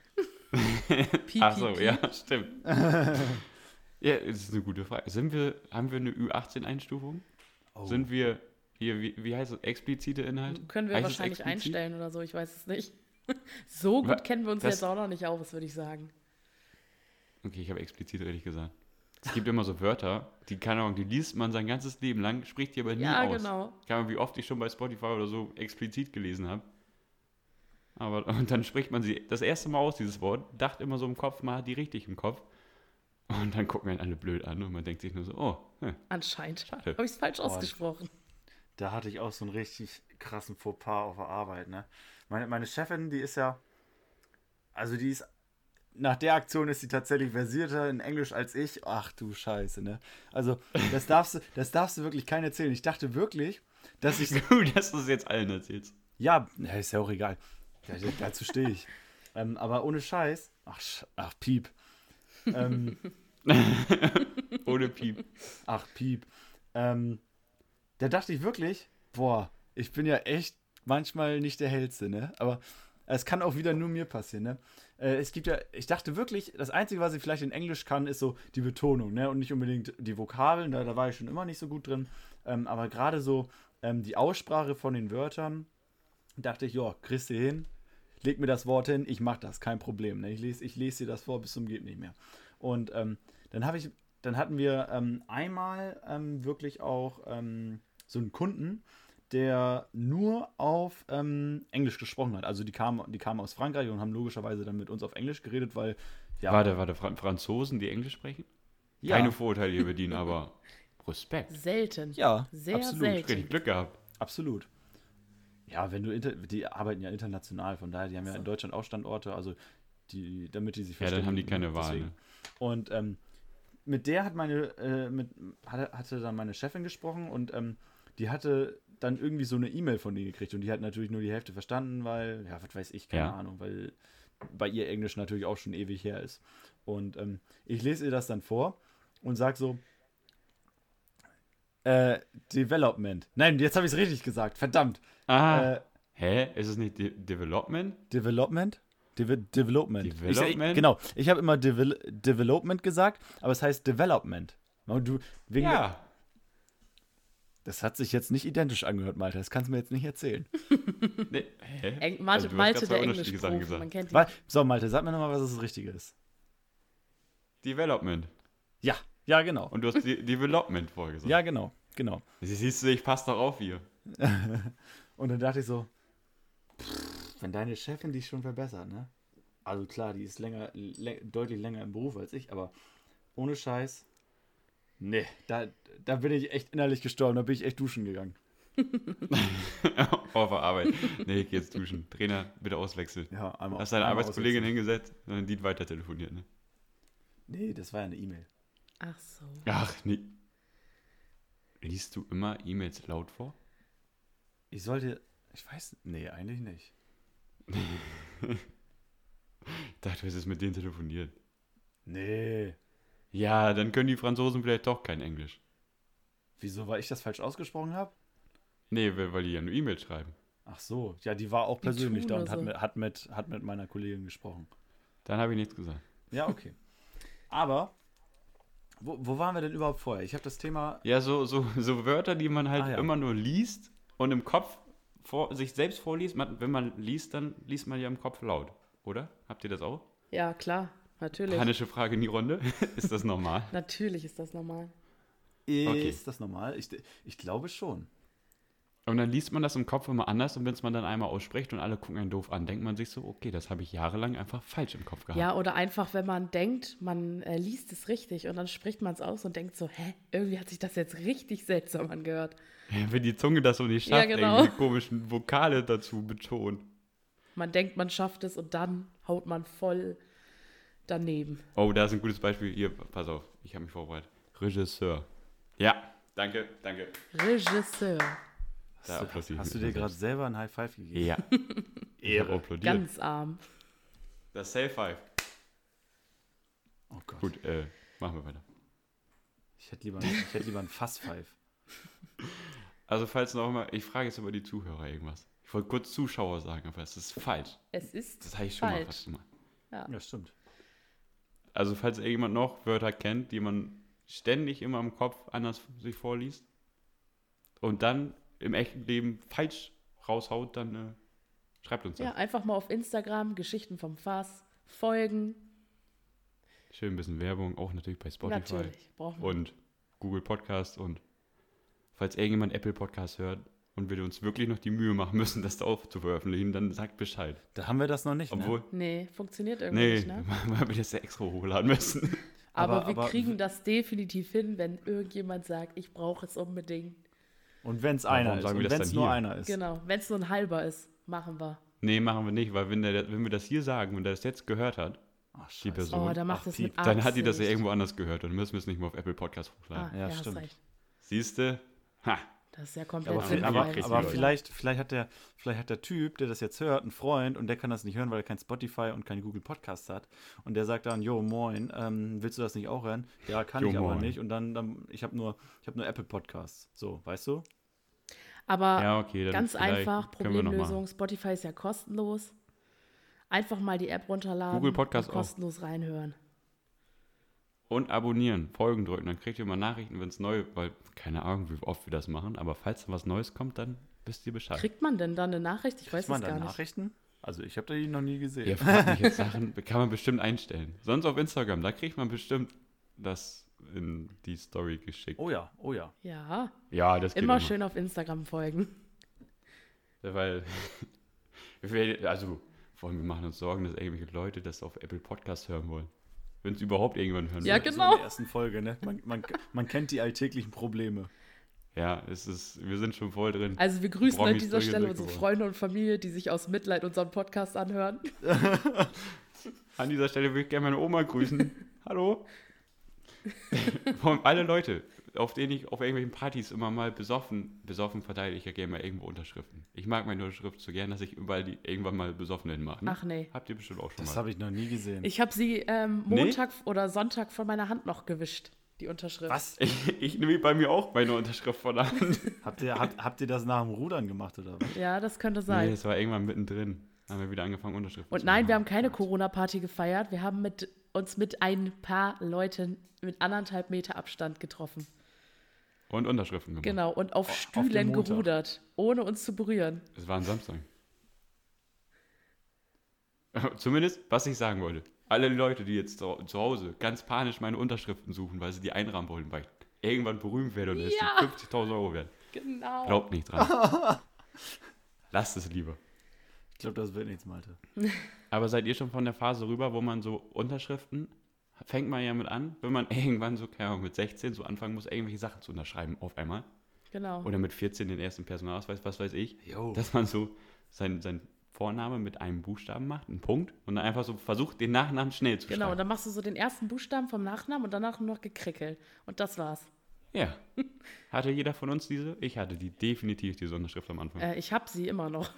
Piep, Ach so, piep, ja, stimmt. ja, das ist eine gute Frage. Sind wir, haben wir eine Ü18-Einstufung? Oh. Sind wir hier, wie, wie heißt das, explizite Inhalt? Können wir Heißt es wahrscheinlich einstellen oder so, ich weiß es nicht. so Wa- gut kennen wir uns das- jetzt auch noch nicht aus, würde ich sagen. Okay, ich habe explizit richtig gesagt. Es gibt immer so Wörter, die, keine Ahnung, die liest man sein ganzes Leben lang, spricht die aber nie Ja, aus. genau. Keine Ahnung, wie oft ich schon bei Spotify oder so explizit gelesen habe. Aber und dann spricht man sie das erste Mal aus, dieses Wort, dachte immer so im Kopf, man hat die richtig im Kopf. Und dann gucken einen alle blöd an und man denkt sich nur so, oh, hm, Anscheinend. Schade. Habe ich es falsch Oh, ausgesprochen. Da hatte ich auch so einen richtig krassen Fauxpas auf der Arbeit, ne? Meine, meine Chefin, die ist ja, also die ist, nach der Aktion ist sie tatsächlich versierter in Englisch als ich. Ach du Scheiße, ne? Also, das darfst du, das darfst du wirklich keinen erzählen. Ich dachte wirklich, dass ich, gut, dass du es jetzt allen erzählst. ja, ja, ist ja auch egal. Ja, dazu stehe ich. ähm, aber ohne Scheiß, ach, ach Piep. Ähm, Ohne Piep. Ach, Piep. Ähm, da dachte ich wirklich, boah, ich bin ja echt manchmal nicht der Hellste, ne? Aber es kann auch wieder nur mir passieren, ne? Äh, es gibt ja, ich dachte wirklich, das Einzige, was ich vielleicht in Englisch kann, ist so die Betonung, ne? Und nicht unbedingt die Vokabeln, da, da war ich schon immer nicht so gut drin. Ähm, aber gerade so ähm, die Aussprache von den Wörtern, dachte ich, ja, kriegst du hin, leg mir das Wort hin, ich mach das, kein Problem. Ne? Ich lese ich lese dir das vor bis zum geht nicht mehr. Und ähm, dann habe ich, dann hatten wir ähm, einmal ähm, wirklich auch ähm, so einen Kunden, der nur auf ähm, Englisch gesprochen hat. Also die kamen, die kamen aus Frankreich und haben logischerweise dann mit uns auf Englisch geredet, weil ja, Warte, warte, Fra Franzosen, die Englisch sprechen? ja, Keine Vorurteile über die, aber Respekt. Selten. ja, Sehr absolut, selten. Richtig Glück gehabt. absolut. Ja, wenn du die arbeiten ja international, von daher, die haben ja in Deutschland auch Standorte, also die, damit die sich Ja, dann haben die keine Wahl. Ne? Und ähm, mit der hat meine, äh, mit, hatte, hatte dann meine Chefin gesprochen und ähm, die hatte dann irgendwie so eine E-Mail von denen gekriegt und die hat natürlich nur die Hälfte verstanden, weil, ja, was weiß ich, keine Ja. Ahnung, weil bei ihr Englisch natürlich auch schon ewig her ist. Und ähm, ich lese ihr das dann vor und sag so, äh, Development. Nein, jetzt habe ich es richtig gesagt, verdammt. Ah, Äh, hä? Ist es nicht De Development? Development? Deve Development. Ich, ich, Development? genau, ich habe immer Devel Development gesagt, aber es heißt Development. Und du, wegen Ja. das hat sich jetzt nicht identisch angehört, Malte. Das kannst du mir jetzt nicht erzählen. Nee, hä? Also Malte, hast Malte der unterschiedliche Sachen Englischprofi, man gesagt. kennt ihn. So, Malte, sag mir nochmal, was das Richtige ist. Development. Ja, ja, genau. Und du hast De Development vorgesagt. Ja, genau, genau. Siehst du, ich passe doch auf hier. Und dann dachte ich so, pff, wenn deine Chefin dich schon verbessert, ne? Also klar, die ist länger, lä deutlich länger im Beruf als ich, aber ohne Scheiß, nee, da, da bin ich echt innerlich gestorben, da bin ich echt duschen gegangen. auf der Arbeit. Nee, ich geh jetzt duschen. Trainer, bitte auswechseln. Ja, einmal. Hast deine einmal Arbeitskollegin hingesetzt und dann die weiter telefoniert, ne? Nee, das war ja eine E-Mail. Ach so. Ach, nee. Liest du immer E-Mails laut vor? Ich sollte, ich weiß, nee, eigentlich nicht. Ich dachte, du hättest mit denen telefoniert. Nee. Ja, dann können die Franzosen vielleicht doch kein Englisch. Wieso, weil ich das falsch ausgesprochen habe? Nee, weil weil die ja nur E-Mails schreiben. Ach so, ja, die war auch persönlich da und hat, so. mit, hat, mit, hat mit meiner Kollegin gesprochen. Dann habe ich nichts gesagt. Ja, okay. Aber, wo, wo waren wir denn überhaupt vorher? Ich habe das Thema. Ja, so, so, so Wörter, die man halt Ah, ja. immer nur liest und im Kopf vor, sich selbst vorliest. Man, wenn man liest, dann liest man ja im Kopf laut, oder? Habt ihr das auch? Ja, klar, natürlich. Panische Frage in die Runde. Ist das normal? Natürlich ist das normal. Ist Okay. das normal? Ich, ich glaube schon. Und dann liest man das im Kopf immer anders und wenn es man dann einmal ausspricht und alle gucken einen doof an, denkt man sich so, okay, das habe ich jahrelang einfach falsch im Kopf gehabt. Ja, oder einfach, wenn man denkt, man äh, liest es richtig und dann spricht man es aus und denkt so, hä, irgendwie hat sich das jetzt richtig seltsam angehört. Wenn die Zunge das so nicht Ja, schafft, genau. irgendwie die komischen Vokale dazu betont. Man denkt, man schafft es und dann haut man voll daneben. Oh, da ist ein gutes Beispiel. Hier, pass auf, ich habe mich vorbereitet. Regisseur. Ja, danke, danke. Regisseur. Da Hast, ich hast du dir gerade selber ein High Five gegeben? Ja. Habe applaudiert. Ganz arm. Das Safe Five. Oh Gott. Gut, äh, machen wir weiter. Ich hätte lieber, ich hätte lieber ein Fass Five. Also, falls noch mal, ich frage jetzt über die Zuhörer irgendwas. Ich wollte kurz Zuschauer sagen, aber es ist falsch. Es ist Das habe ich schon mal falsch. fast gemacht. Ja, stimmt. Also, falls irgendjemand noch Wörter kennt, die man ständig immer im Kopf anders sich vorliest und dann im echten Leben falsch raushaut, dann äh, schreibt uns das. Ja, einfach mal auf Instagram, Geschichten vom Fass, folgen. Schön ein bisschen Werbung, auch natürlich bei Spotify Natürlich, brauchen wir. und Google Podcast und falls irgendjemand Apple Podcast hört und wir uns wirklich noch die Mühe machen müssen, das da auch zu veröffentlichen, dann sagt Bescheid. Da haben wir das noch nicht. Obwohl, ne? Nee, funktioniert irgendwie nee, nicht, ne? weil wir das ja extra hochladen müssen. Aber, Aber- wir aber- kriegen das definitiv hin, wenn irgendjemand sagt, ich brauche es unbedingt. Und wenn es einer ist. sagen wir Und das wenn es dann nur hier? einer ist. Genau, wenn es nur ein halber ist, machen wir. Nee, machen wir nicht, weil wenn, der, wenn wir das hier sagen und der das jetzt gehört hat, Ach, Die. Person. Oh, da macht Ach, es mit dann hat die das ja irgendwo anders gehört und dann müssen wir es nicht mehr auf Apple Podcast Ah, hochladen. Ja, ja, stimmt. Siehst du? Ha, Das ist ja komplett Aber, Ja, vi- aber- aber, aber vielleicht, vielleicht, hat der, vielleicht hat der Typ, der das jetzt hört, einen Freund und der kann das nicht hören, weil er kein Spotify und kein Google Podcast hat. Und der sagt dann, jo, moin, ähm, willst du das nicht auch hören? Ja, kann Jo, ich aber moin. nicht. Und dann, dann ich habe nur, ich hab nur Apple Podcasts. So, weißt du? Aber ja, okay. Dann ganz einfach, können wir noch Problemlösung. Spotify ist ja kostenlos. Einfach mal die App runterladen Google Podcast und auch. kostenlos reinhören. Und abonnieren, Folgen drücken, dann kriegt ihr mal Nachrichten, wenn es neu, weil keine Ahnung, wie oft wir das machen, aber falls da was Neues kommt, dann wisst ihr Bescheid. Kriegt man denn dann eine Nachricht? Ich weiß Kriegt man es da gar nicht. Nachrichten? Also ich habe die noch nie gesehen. Ihr fragt mich jetzt Sachen, kann man bestimmt einstellen. Sonst auf Instagram, da kriegt man bestimmt das in die Story geschickt. Oh ja, oh ja. Ja, Ja, das geht immer schön auf Instagram folgen. Weil, also, vor allem, wir machen uns Sorgen, dass irgendwelche Leute das auf Apple Podcast hören wollen. Wenn es überhaupt irgendwann hören Ja, wollen. So genau. in der ersten Folge, ne? Man, man, man kennt die alltäglichen Probleme. Ja, es ist, wir sind schon voll drin. Also wir grüßen an dieser Stelle unsere. Freunde und Familie, die sich aus Mitleid unseren Podcast anhören. An dieser Stelle würde ich gerne meine Oma grüßen. Hallo. Vor allem alle Leute, auf denen ich auf irgendwelchen Partys immer mal besoffen, besoffen verteile ich ja gerne mal irgendwo Unterschriften. Ich mag meine Unterschrift so gern, dass ich überall die irgendwann mal besoffen hinmache. Ach nee. Habt ihr bestimmt auch schon Das mal. habe ich noch nie gesehen. Ich habe sie ähm, Nee? Montag oder Sonntag von meiner Hand noch gewischt, die Unterschrift. Was? Ich, ich nehme bei mir auch meine Unterschrift von der Hand. Habt ihr, habt, habt ihr das nach dem Rudern gemacht oder was? Ja, das könnte Nee, sein. das war irgendwann mittendrin. Haben wir wieder angefangen, Unterschriften Und zu nein, machen. wir haben keine Corona-Party gefeiert. Wir haben mit, uns mit ein paar Leuten mit anderthalb Meter Abstand getroffen. Und Unterschriften gemacht. Genau, und auf Auf Stühlen Montag. gerudert, ohne uns zu berühren. Es war ein Samstag. Zumindest, was ich sagen wollte. Alle Leute, die jetzt zu, Hause ganz panisch meine Unterschriften suchen, weil sie die einrahmen wollen, weil ich irgendwann berühmt werde und es Ja. die 50.000 Euro wert. Genau. Glaubt nicht dran. Lasst es lieber. Ich glaube, das wird nichts, Malte. Aber seid ihr schon von der Phase rüber, wo man so Unterschriften, fängt man ja mit an, wenn man irgendwann so, keine Ahnung, mit 16 so anfangen muss, irgendwelche Sachen zu unterschreiben auf einmal. Genau. Oder mit 14 den ersten Personalausweis, was weiß ich. Jo. dass man so sein, sein Vorname mit einem Buchstaben macht, einen Punkt, und dann einfach so versucht, den Nachnamen schnell zu Genau, und schreiben. dann machst du so den ersten Buchstaben vom Nachnamen und danach nur noch gekrickelt. Und das war's. Ja. Hatte jeder von uns diese? Ich hatte die definitiv, diese Unterschrift am Anfang. Äh, ich habe sie immer noch.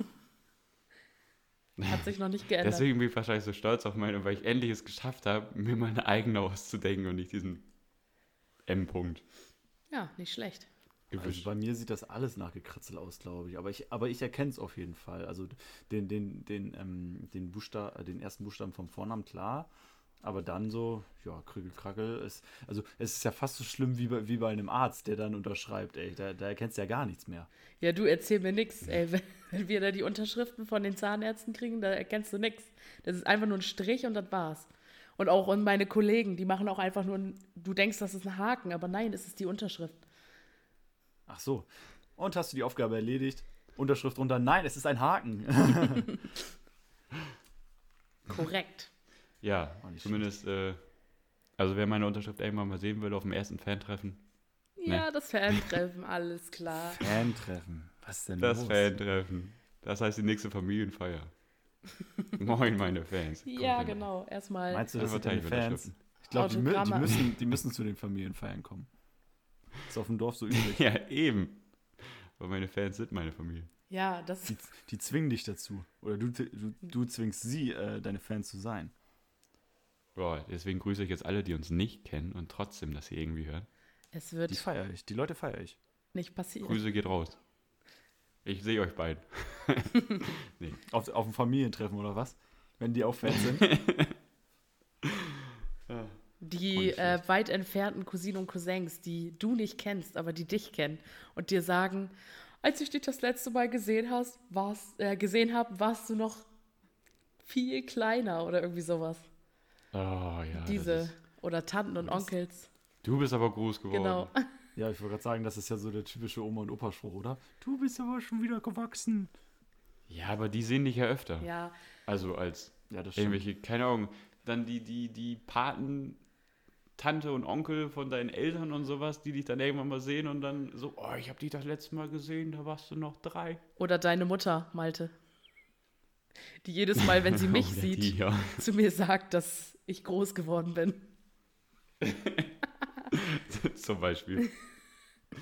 Hat sich noch nicht geändert. Deswegen bin ich wahrscheinlich so stolz auf meine, weil ich endlich es geschafft habe, mir meine eigene auszudenken und nicht diesen M-Punkt. Ja, nicht schlecht. Also bei mir sieht das alles nach Gekritzel aus, glaube ich. Aber ich, aber ich erkenne es auf jeden Fall. Also den, den, den, ähm, den, Buchsta äh, den ersten Buchstaben vom Vornamen, klar. Aber dann so, ja, Krügel, Krackel ist. Also es ist ja fast so schlimm wie bei, wie bei einem Arzt, der dann unterschreibt, ey. Da, da erkennst du ja gar nichts mehr. Ja, du erzähl mir nix, ey. Wenn, wir da die Unterschriften von den Zahnärzten kriegen, da erkennst du nix. Das ist einfach nur ein Strich und das war's. Und auch und meine Kollegen, die machen auch einfach nur, ein, du denkst, das ist ein Haken, aber nein, es ist die Unterschrift. Ach so. Und hast du die Aufgabe erledigt? Unterschrift runter. Nein, es ist ein Haken. Korrekt. Ja, nicht zumindest, äh, also wer meine Unterschrift irgendwann mal sehen will auf dem ersten Fan-Treffen, Ja, das Fan-Treffen, alles klar. Fan-Treffen. Was ist denn das los? Fan-Treffen. Das heißt die nächste Familienfeier. Moin, meine Fans. Kommt Ja, hin. genau. Erstmal. Meinst du, das Einfach sind deine. Fans? Ich glaube, die, die, müssen, die müssen zu den Familienfeiern kommen. Ist auf dem Dorf so üblich. Ja, eben. Weil meine Fans sind meine Familie. Ja, das Die, die zwingen dich dazu. Oder du, du, du zwingst sie, äh, deine Fans zu sein. Boah, deswegen grüße ich jetzt alle, die uns nicht kennen und trotzdem das hier irgendwie hören. es Die wird feiere ich. Die Leute feiere ich. nicht passieren. Grüße geht raus. Ich sehe euch beiden. Auf, auf dem Familientreffen oder was? Wenn die auch Fans sind. Die nicht äh, weit entfernten Cousinen und Cousins, die du nicht kennst, aber die dich kennen und dir sagen, als ich dich das letzte Mal gesehen hast, warst, äh, gesehen habe, warst du noch viel kleiner oder irgendwie sowas. Oh ja. Diese oder Tanten und Onkels. du bist aber groß geworden. Genau. ja, ich wollte gerade sagen, das ist ja so der typische Oma- und Opa-Spruch, oder? Du bist aber schon wieder gewachsen. Ja, aber die sehen dich ja öfter. Ja, Also als Ja, das stimmt. irgendwelche, keine Ahnung, dann die, die, die Paten, Tante und Onkel von deinen Eltern und sowas, die dich dann irgendwann mal sehen und dann so, oh, ich habe dich das letzte Mal gesehen, da warst du noch drei. oder deine Mutter, Malte. Die jedes Mal, wenn sie mich sieht, Die, ja. zu mir sagt, dass ich groß geworden bin. Zum Beispiel.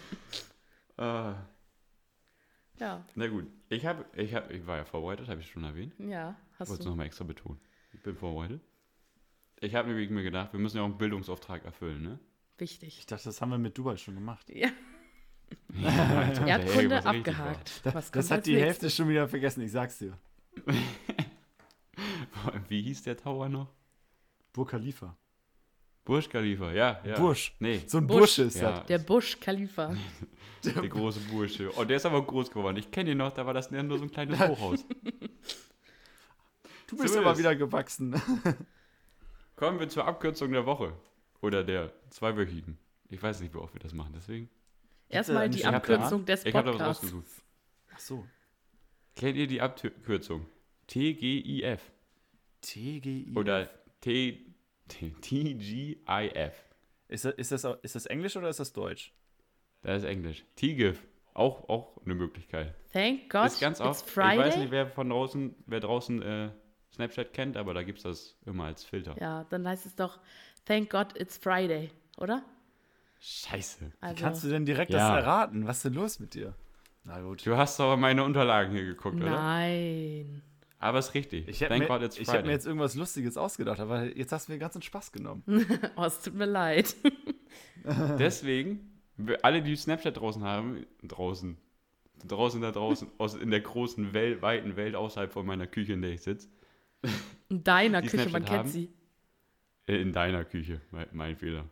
ah, Ja, na gut. Ich, hab, ich, hab, ich war ja vorbereitet, habe ich schon erwähnt. ja, Ich hast wollte es du. nochmal extra betonen. Ich bin vorbereitet. Ich habe mir gedacht, wir müssen ja auch einen Bildungsauftrag erfüllen, ne? Wichtig. Ich dachte, das haben wir mit Dubai schon gemacht. Ja, Ja, Erdkunde abgehakt. Was kommt Das hat die nächstes? Hälfte schon wieder vergessen, ich sag's dir. Wie hieß der Tower noch? Burj Khalifa. Burj Khalifa, ja. ja. Bursch. Nee, So ein Busch. Bursche ist Ja. das. Der Busch Khalifa. der große Bursche. Oh, der ist aber groß geworden. Ich kenne ihn noch, da war das nur so ein kleines Hochhaus. Du bist So aber ist. wieder gewachsen. Kommen wir zur Abkürzung der Woche. Oder der zweiwöchigen. Ich weiß nicht, wie oft wir das machen, deswegen. Erstmal die Abkürzung des Ich habe da was Podcasts. rausgesucht. Ach so. Kennt ihr die Abkürzung? TGIF. TGI. Oder T, T, TGIF. Ist das, ist, das, ist das Englisch oder ist das Deutsch? Das ist Englisch. TGIF. Auch, auch eine Möglichkeit. Thank God ist ganz it's oft. Ich weiß nicht, wer von draußen, wer draußen äh, Snapchat kennt, aber da gibt es das immer als Filter. Ja, dann heißt es doch Thank God it's Friday, oder? Scheiße. Also, Wie kannst du denn direkt Ja. das erraten? Was ist denn los mit dir? Na gut. Du hast aber meine Unterlagen hier geguckt, oder? Nein. Aber ist richtig. Ich hätte mir, ich hätt mir jetzt irgendwas Lustiges ausgedacht, aber jetzt hast du mir ganz den Spaß genommen. Oh, es tut mir leid. Deswegen, alle, die Snapchat draußen haben, draußen, draußen da draußen, aus, in der großen Welt, weiten Welt außerhalb von meiner Küche, in der ich sitze, In deiner Küche, man Snapchat kennt haben? sie. äh, in deiner Küche, mein, mein Fehler.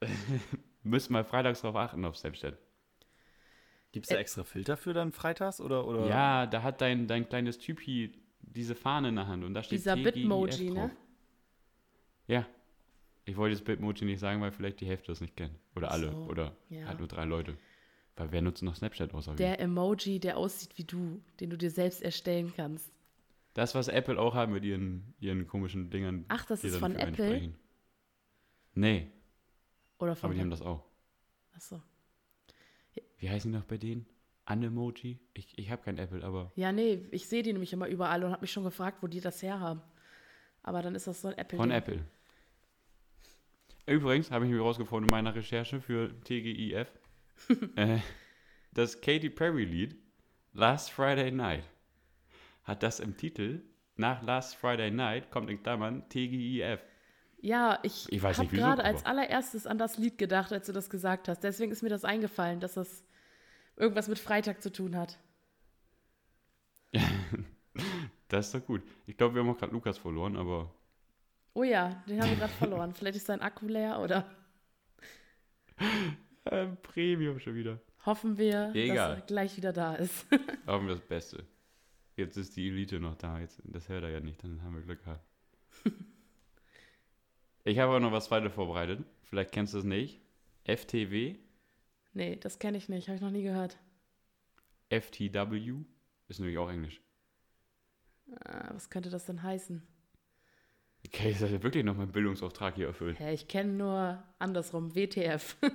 Müssen mal freitags drauf achten auf Snapchat. Gibt es da extra Filter für dann freitags? Oder, oder? Ja, da hat dein, dein kleines Typi diese Fahne in der Hand und da steht Dieser Bitmoji, ne? Ja. Ich wollte das Bitmoji nicht sagen, weil vielleicht die Hälfte das nicht kennt. Oder alle. So, Oder ja. halt nur drei Leute. Weil wer nutzt noch Snapchat außer wir? Der Emoji, der aussieht wie du, den du dir selbst erstellen kannst. Das, was Apple auch hat mit ihren, ihren komischen Dingern. Ach, das ist von Apple? Nee, Oder von aber die haben das auch. Achso. Wie heißen die noch bei denen? Anemoji? Ich, ich habe kein Apple, aber Ja, nee, ich sehe die nämlich immer überall und habe mich schon gefragt, wo die das herhaben. Aber dann ist das so ein Apple. von Apple. Übrigens habe ich mir rausgefunden in meiner Recherche für TGIF, äh, das Katy Perry Lied Last Friday Night hat das im Titel. Nach Last Friday Night kommt in Klammern TGIF. Ja, ich, Ich habe gerade als allererstes an das Lied gedacht, als du das gesagt hast. Deswegen ist mir das eingefallen, dass das irgendwas mit Freitag zu tun hat. Das ist doch gut. Ich glaube, wir haben auch gerade Lukas verloren, aber Oh ja, den haben wir gerade verloren. Vielleicht ist sein Akku leer oder äh, Premium schon wieder. hoffen wir, Egal. dass er gleich wieder da ist. Haben wir das Beste. Jetzt ist die Elite noch da. Jetzt, das hört er ja nicht, dann haben wir Glück gehabt. ich habe auch noch was weiter vorbereitet. Vielleicht kennst du es nicht. FTW, nee, das kenne ich nicht, habe ich noch nie gehört. FTW, ist nämlich auch Englisch. Ah, was könnte das denn heißen? Okay, ist ja wirklich noch mein Bildungsauftrag hier erfüllt. Hä, ich kenne nur andersrum, WTF.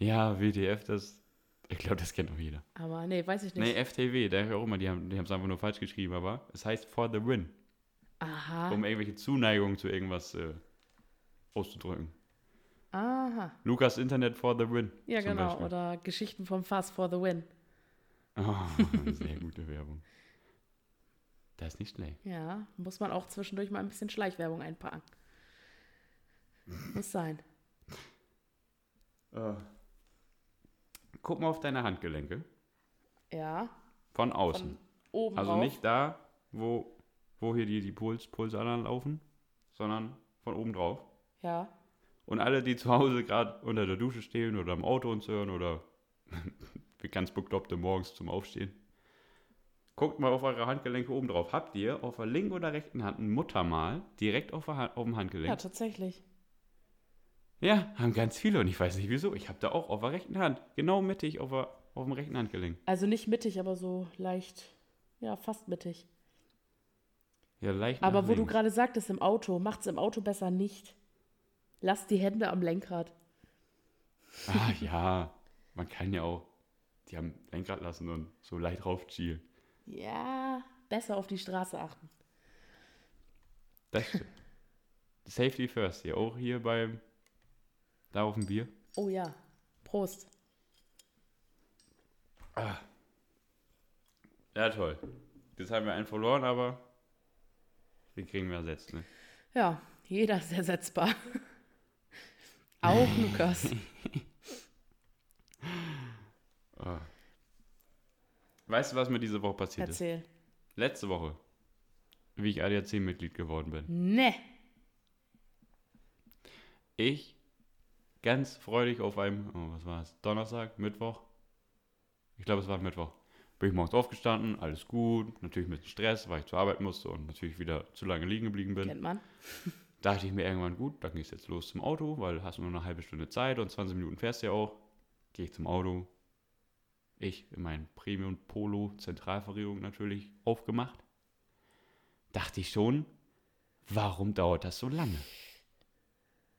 Ja, WTF, das. Ich glaube, das kennt auch jeder. Aber nee, weiß ich nicht. Nee, FTW, da auch immer, die haben die es einfach nur falsch geschrieben, aber es heißt for the win, Aha, um irgendwelche Zuneigung zu irgendwas äh, auszudrücken. Aha. Lukas Internet for the win. Ja, genau. Beispiel. Oder Geschichten vom Fass for the win. Oh, sehr gute Werbung. Das ist nicht schlecht. Ja, muss man auch zwischendurch mal ein bisschen Schleichwerbung einpacken. Muss sein. Guck mal auf deine Handgelenke. Ja, Von außen. von oben also drauf. nicht da, wo, wo hier die, die Puls, Pulsadern laufen, sondern von oben drauf. Ja, Und alle, die zu Hause gerade unter der Dusche stehen oder im Auto uns hören oder wie ganz Bekloppte morgens zum Aufstehen, guckt mal auf eure Handgelenke oben drauf. Habt ihr auf der linken oder rechten Hand ein Muttermal direkt auf, der Hand, auf dem ja, Handgelenk? tatsächlich. Ja, haben ganz viele und ich weiß nicht wieso. Ich habe da auch auf der rechten Hand, genau mittig auf, der, auf dem rechten Handgelenk. Also nicht mittig, aber so leicht, ja, fast mittig. Ja, leicht Aber wo du links. gerade sagtest, im Auto, macht's im Auto besser nicht. Lass die Hände am Lenkrad. Ah ja, man kann ja auch die am Lenkrad lassen und so leicht raufziehen. Ja, besser auf die Straße achten. Das stimmt. Safety first hier, auch hier beim, da auf dem Bier. Oh ja, Prost. Ja, toll. Jetzt haben wir einen verloren, aber den kriegen wir ersetzt. Ne? Ja, jeder ist ersetzbar. Auch Lukas. Ah. Weißt du, was mir diese Woche passiert ist? Erzähl. Letzte Woche, wie ich ADAC-Mitglied geworden bin. Ne. Ich ganz freudig auf einem, oh, was war es, Donnerstag, Mittwoch? Ich glaube, es war Mittwoch. Bin ich morgens aufgestanden, alles gut, natürlich mit Stress, weil ich zur Arbeit musste und natürlich wieder zu lange liegen geblieben bin. Kennt man. dachte ich mir irgendwann, gut, dann gehst du jetzt los zum Auto, weil hast nur eine halbe Stunde Zeit und 20 Minuten fährst du ja auch. Gehe ich zum Auto. Ich in meinen Premium Polo Zentralverriegelung natürlich aufgemacht. Dachte ich schon, warum dauert das so lange?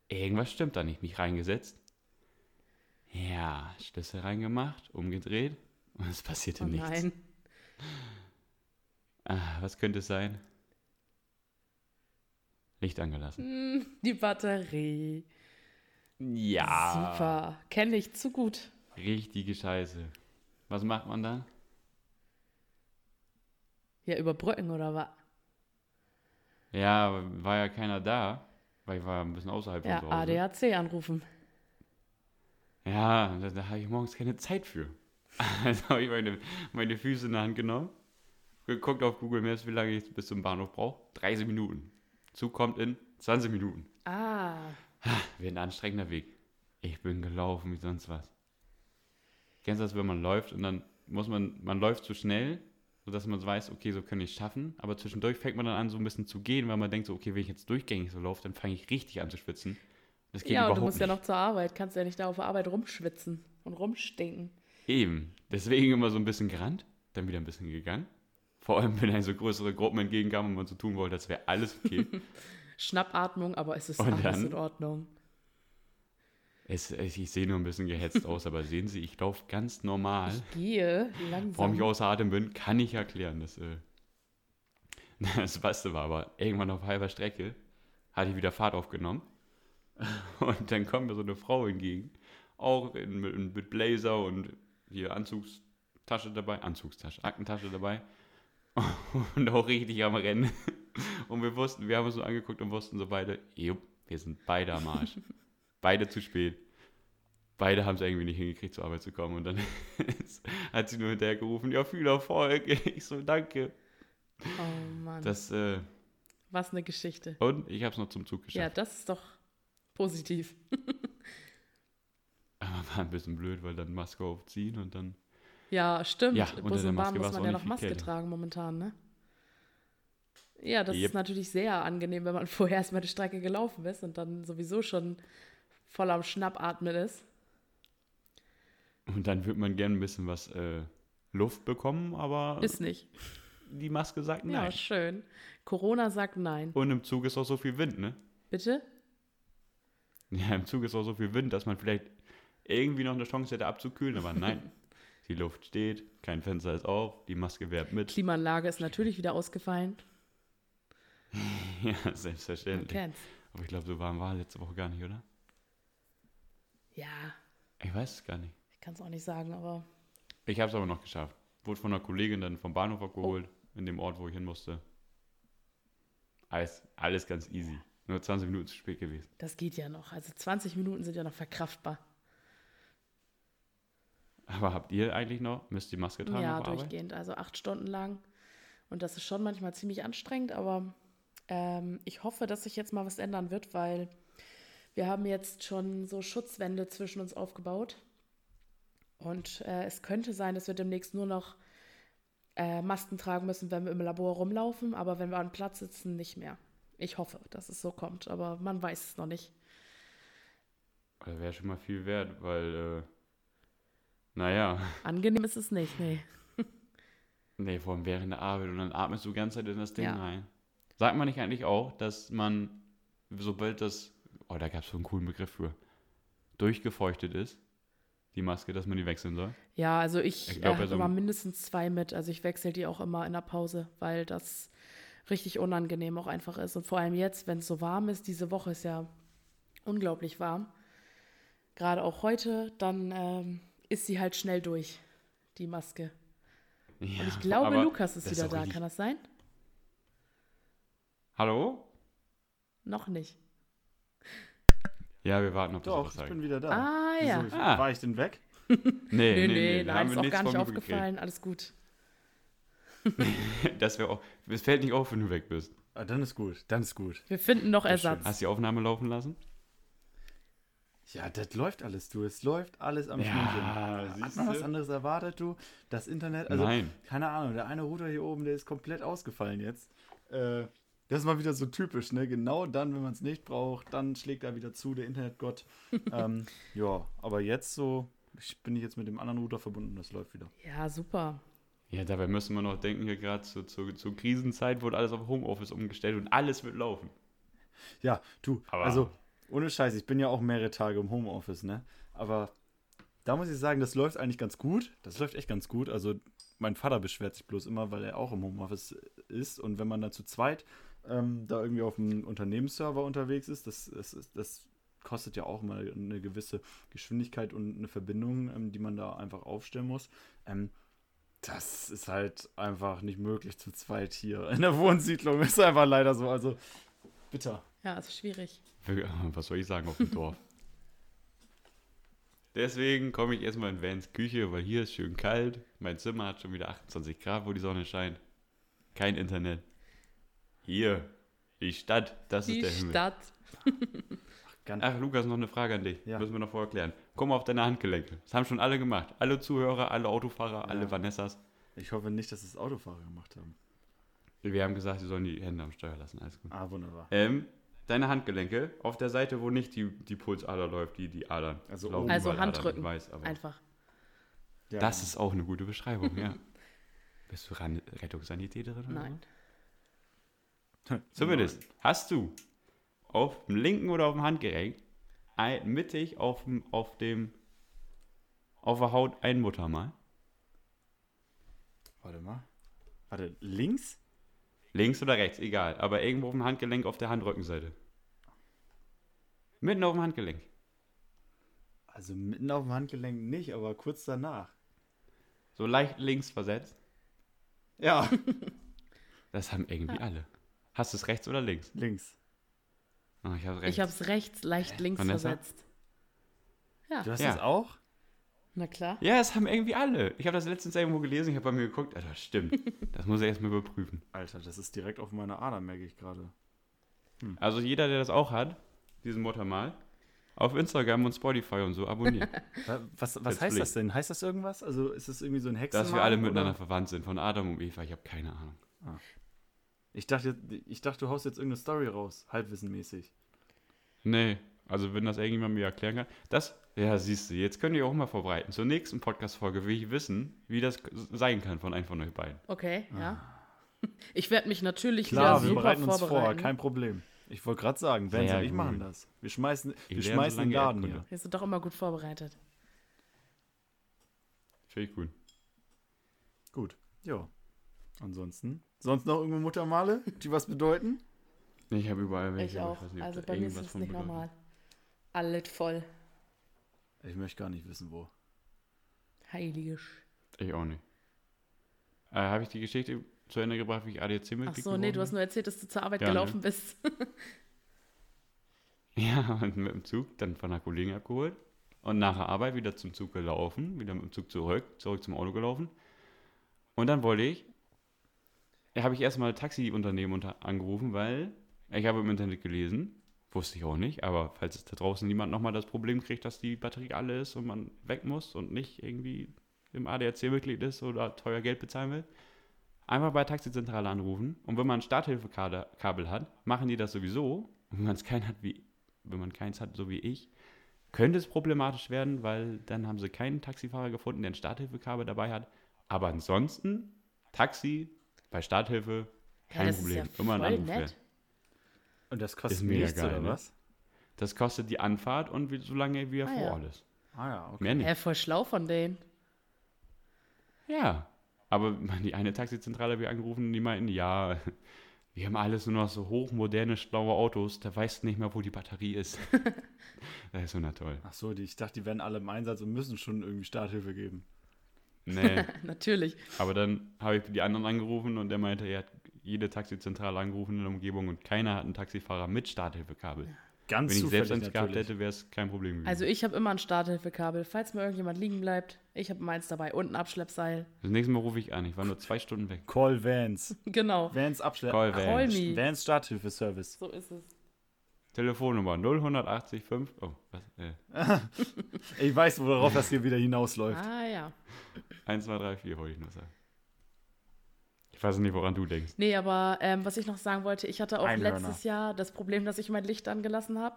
Irgendwas stimmt da nicht. Mich reingesetzt. Ja, Schlüssel reingemacht, umgedreht und es passierte Oh nichts. nein. Ah, was könnte es sein? Licht angelassen. Hm, Die Batterie. Ja. Super. Kenne ich zu gut. Richtige Scheiße. Was macht man da? Ja, überbrücken oder was? Ja, war ja keiner da, weil ich war ein bisschen außerhalb Ja, von zu Hause. ADAC anrufen. Ja, da, da habe ich morgens keine Zeit für. Also habe ich meine, meine Füße in der Hand genommen, geguckt auf Google Maps, wie lange ich bis zum Bahnhof brauche. 30 Minuten. Zug kommt in 20 Minuten. Ah, Wird ein anstrengender Weg. Ich bin gelaufen wie sonst was. Kennst du das, wenn man läuft und dann muss man, man läuft zu schnell, sodass man weiß, okay, so kann ich es schaffen, aber zwischendurch fängt man dann an, so ein bisschen zu gehen, weil man denkt so, okay, wenn ich jetzt durchgängig so laufe, dann fange ich richtig an zu schwitzen. Das geht ja, und überhaupt du musst nicht. ja noch zur Arbeit. Kannst ja nicht da auf der Arbeit rumschwitzen und rumstinken. Eben. Deswegen immer so ein bisschen gerannt, dann wieder ein bisschen gegangen. Vor allem, wenn einem so größere Gruppen entgegenkamen und man so tun wollte, als wäre alles okay. Schnappatmung, aber es ist Und alles dann? in Ordnung. es, es, ich sehe nur ein bisschen gehetzt aus, aber sehen Sie, ich laufe ganz normal. Ich gehe Warum ich langsam. außer Atem bin, kann ich erklären. Das, äh, das Beste war aber, irgendwann auf halber Strecke hatte ich wieder Fahrt aufgenommen. Und dann kommt mir so eine Frau entgegen, auch in, mit, mit Blazer und hier Anzugstasche dabei, Anzugstasche, Aktentasche dabei. und auch richtig am Rennen. Und wir wussten, wir haben uns so angeguckt und wussten so beide, jupp, wir sind beide am Arsch. beide zu spät. Beide haben es irgendwie nicht hingekriegt, zur Arbeit zu kommen. Und dann hat sie nur hinterher gerufen, ja, viel Erfolg. Ich so, danke. Oh Mann. Das, äh, Was eine Geschichte. und ich habe es noch zum Zug Ja, geschafft. das ist doch positiv. Aber war ein bisschen blöd, weil dann Maske aufziehen und dann. Ja, stimmt. Ja, Bus unter der und Bahn Maske muss man ja noch Maske kälter. tragen momentan, ne? Ja, das Yep. ist natürlich sehr angenehm, wenn man vorher erstmal die Strecke gelaufen ist und dann sowieso schon voll am Schnappatmen ist. Und dann würde man gern ein bisschen was äh, Luft bekommen, aber Ist nicht. die Maske sagt Ja, nein. schön. Corona sagt nein. Und im Zug ist auch so viel Wind, ne? Bitte? Ja, im Zug ist auch so viel Wind, dass man vielleicht irgendwie noch eine Chance hätte abzukühlen, aber nein. die Luft steht, kein Fenster ist auf, die Maske wehrt mit. Klimaanlage ist natürlich wieder ausgefallen. ja, Man selbstverständlich. kennt's. Aber ich glaube, so warm war letzte Woche gar nicht, oder? Ja, Ich weiß es gar nicht. ich kann es auch nicht sagen, aber Ich habe es aber noch geschafft. Wurde von einer Kollegin dann vom Bahnhof abgeholt, in dem Ort, wo ich hin musste. Alles, alles ganz easy. Nur 20 Minuten zu spät gewesen. das geht ja noch. Also 20 Minuten sind ja noch verkraftbar. Aber habt ihr eigentlich noch, müsst ihr Maske tragen Ja, auf Arbeit? durchgehend. Also acht Stunden lang. Und das ist schon manchmal ziemlich anstrengend, aber ähm, ich hoffe, dass sich jetzt mal was ändern wird, weil wir haben jetzt schon so Schutzwände zwischen uns aufgebaut. Und äh, es könnte sein, dass wir demnächst nur noch äh, Masken tragen müssen, wenn wir im Labor rumlaufen, aber wenn wir am Platz sitzen, nicht mehr. Ich hoffe, dass es so kommt, aber man weiß es noch nicht. Das wäre schon mal viel wert, weil, äh, naja, Angenehm ist es nicht, nee. nee, vor allem während der Arbeit und dann atmest du die ganze Zeit in das Ding Ja. rein. Sagt man nicht eigentlich auch, dass man, sobald das, oh, da gab es so einen coolen Begriff für, durchgefeuchtet ist, die Maske, dass man die wechseln soll? Ja, also ich, Ich habe also- immer mindestens zwei mit. Also ich wechsle die auch immer in der Pause, weil das richtig unangenehm auch einfach ist. Und vor allem jetzt, wenn es so warm ist, diese Woche ist ja unglaublich warm. Gerade auch heute, dann ähm, ist sie halt schnell durch, die Maske. Ja, Und ich glaube, Lukas ist wieder doch da. Kann das sein? Hallo? Noch nicht. Ja, wir warten, ob das Doch, ich bin wieder da. Ah, Wieso? ja. Ich, Ah. War ich denn weg? Nee, Nee, nee, da nein, ist auch gar nicht aufgefallen. Alles gut. Das wäre auch, es fällt nicht auf, wenn du weg bist. Ah, dann ist gut, dann ist gut. Wir finden noch Das ist schön. Ersatz. Hast du die Aufnahme laufen lassen? Ja, das läuft alles, du. Es läuft alles am Ja, Schnürchen. Hat man was anderes erwartet, du? Das Internet, also, Nein. keine Ahnung, der eine Router hier oben, der ist komplett ausgefallen jetzt. Äh, das ist mal wieder so typisch, ne? Genau dann, wenn man es nicht braucht, dann schlägt er wieder zu, der Internetgott. ähm, ja, aber jetzt so, ich bin jetzt mit dem anderen Router verbunden, das läuft wieder. Ja, super. Ja, dabei müssen wir noch denken, hier gerade zu, zu, zur Krisenzeit wurde alles auf Homeoffice umgestellt und alles wird laufen. Ja, du, Aber- also ohne Scheiß, ich bin ja auch mehrere Tage im Homeoffice, ne? Aber da muss ich sagen, das läuft eigentlich ganz gut. Das läuft echt ganz gut. Also mein Vater beschwert sich bloß immer, weil er auch im Homeoffice ist. Und wenn man dann zu zweit ähm, da irgendwie auf einem Unternehmensserver unterwegs ist, das, das, das, kostet ja auch mal eine gewisse Geschwindigkeit und eine Verbindung, ähm, die man da einfach aufstellen muss. Ähm, das ist halt einfach nicht möglich zu zweit hier in der Wohnsiedlung. Ist einfach leider so. Also bitter. Ja, ist schwierig. Was soll ich sagen auf dem Dorf? Deswegen komme ich erstmal in Vans Küche, weil hier ist schön kalt. Mein Zimmer hat schon wieder 28 Grad, wo die Sonne scheint. Kein Internet. Hier, die Stadt, das Die ist der Himmel. Stadt. Ganz Ach, Lukas, noch eine Frage an dich. Ja. Müssen wir noch vorher klären. Komm mal auf deine Handgelenke. Das haben schon alle gemacht. Alle Zuhörer, alle Autofahrer, Ja. alle Vanessas. Ich hoffe nicht, dass es Autofahrer gemacht haben. Wir haben gesagt, sie sollen die Hände am Steuer lassen. Alles gut. Ah, wunderbar. Ähm, deine Handgelenke auf der Seite, wo nicht die, die Pulsader läuft, die, die Adern. Also Laufen oben. Also. Ich weiß, aber Einfach. Ja, das ist auch eine gute Beschreibung, ja. Bist du Ran Rettungssanitäterin? oder Nein. Zumindest. Hast du auf dem linken oder auf dem Handgelenk ein, mittig auf dem, auf dem auf der Haut ein Muttermal? Warte mal. Warte, links? Links oder rechts, egal. Aber irgendwo auf dem Handgelenk auf der Handrückenseite. Mitten auf dem Handgelenk. Also mitten auf dem Handgelenk nicht, aber kurz danach. So leicht links versetzt. Ja. Das haben irgendwie alle. Hast du es rechts oder links? Links. Ah, ich habe rechts. Ich habe es rechts, leicht links Vanessa? versetzt. Ja, Du hast Ja. das auch? Na klar. ja, es haben irgendwie alle. Ich habe das letztens irgendwo gelesen, ich habe bei mir geguckt. Alter, stimmt. Das muss ich erstmal überprüfen. Alter, das ist direkt auf meiner Ader, merke ich gerade. Also jeder, der das auch hat, diesen Muttermal, auf Instagram und Spotify und so abonnieren. Wa- Was, was heißt Blick. das denn? Heißt das irgendwas? Also ist das irgendwie so ein Hexenmal? Dass wir alle miteinander oder? verwandt sind, von Adam und Eva, ich habe keine Ahnung. Ich dachte, ich dachte, du haust jetzt irgendeine Story raus, halbwissenmäßig. Nee, also wenn das irgendjemand mir erklären kann. Das, ja, siehst du, jetzt könnt ihr auch mal vorbereiten. Zur nächsten Podcast-Folge will ich wissen, wie das sein kann von einem von euch beiden. Okay, ja. Ich werde mich natürlich Klar, wieder wir super bereiten uns vor, kein Problem. Ich wollte gerade sagen, Vance Sehr und ich gut. machen das. Wir schmeißen, Ich wir lerne so schmeißen den Laden hier. Wir sind doch immer gut vorbereitet. Finde ich gut. Gut, ja. Ansonsten, sonst noch irgendwo Muttermale, die was bedeuten? Ich habe überall welche. Ich auch. weiß nicht, Also bei mir ist es nicht bedeutet. normal. Alles voll. Ich möchte gar nicht wissen, wo. Heiliges. Ich auch nicht. Äh, habe ich die Geschichte zu Ende gebracht, wie ich ADAC Ach mitgekriegt so, nee, du hast nur erzählt, dass du zur Arbeit Ja, ne? gelaufen bist. Ja, und mit dem Zug dann von einer Kollegin abgeholt. Und nach der Arbeit wieder zum Zug gelaufen, wieder mit dem Zug zurück, zurück zum Auto gelaufen. Und dann wollte ich, habe ich erstmal Taxiunternehmen unter, angerufen, weil ich habe im Internet gelesen, wusste ich auch nicht, aber falls es da draußen niemand nochmal das Problem kriegt, dass die Batterie alle ist und man weg muss und nicht irgendwie im ADAC-Mitglied ist oder teuer Geld bezahlen will, einfach bei Taxizentrale anrufen. Und wenn man ein Starthilfekabel hat, machen die das sowieso. Und wenn man es kein hat wie, wenn man keins hat, so wie ich, könnte es problematisch werden, weil dann haben sie keinen Taxifahrer gefunden, der ein Starthilfekabel dabei hat. Aber ansonsten, Taxi bei Starthilfe, kein ist Problem. ja Immer ein voll Anruf nett. Und das kostet Ist mega nichts, geil, oder ne? was? Das kostet die Anfahrt und wie, solange wie er Ah, vor ja. Ort ist. Ah ja, okay. Mehr nicht. Hä, voll schlau von denen. Ja. Aber die eine Taxizentrale habe ich angerufen, die meinten, ja, wir haben alles nur noch so hochmoderne, schlaue Autos, da weißt du nicht mehr, wo die Batterie ist. das ist so na toll. Ach so, die, ich dachte, die werden alle im Einsatz und müssen schon irgendwie Starthilfe geben. Nee. Natürlich. Aber dann habe ich die anderen angerufen und der meinte, er hat jede Taxizentrale angerufen in der Umgebung und keiner hat einen Taxifahrer mit Starthilfekabel. Ganz Wenn ich selbst eins gehabt hätte, wäre es kein Problem gewesen. Also ich habe immer ein Starthilfekabel. Falls mir irgendjemand liegen bleibt, ich habe meins dabei und ein Abschleppseil. das nächste Mal rufe ich an. Ich war nur zwei Stunden weg. Call Vans. Genau. Vans Abschlepp. Call Call Vans. me. Vans Starthilfeservice. So ist es. Telefonnummer 0180 5. Oh, was? Äh, Ich weiß, worauf das hier wieder hinausläuft. Ah ja. 1, 2, 3, 4 wollte ich nur sagen. Ich weiß nicht, woran du denkst. Nee, aber ähm, was ich noch sagen wollte, ich hatte auch Einhörner. letztes Jahr das Problem, dass ich mein Licht angelassen habe.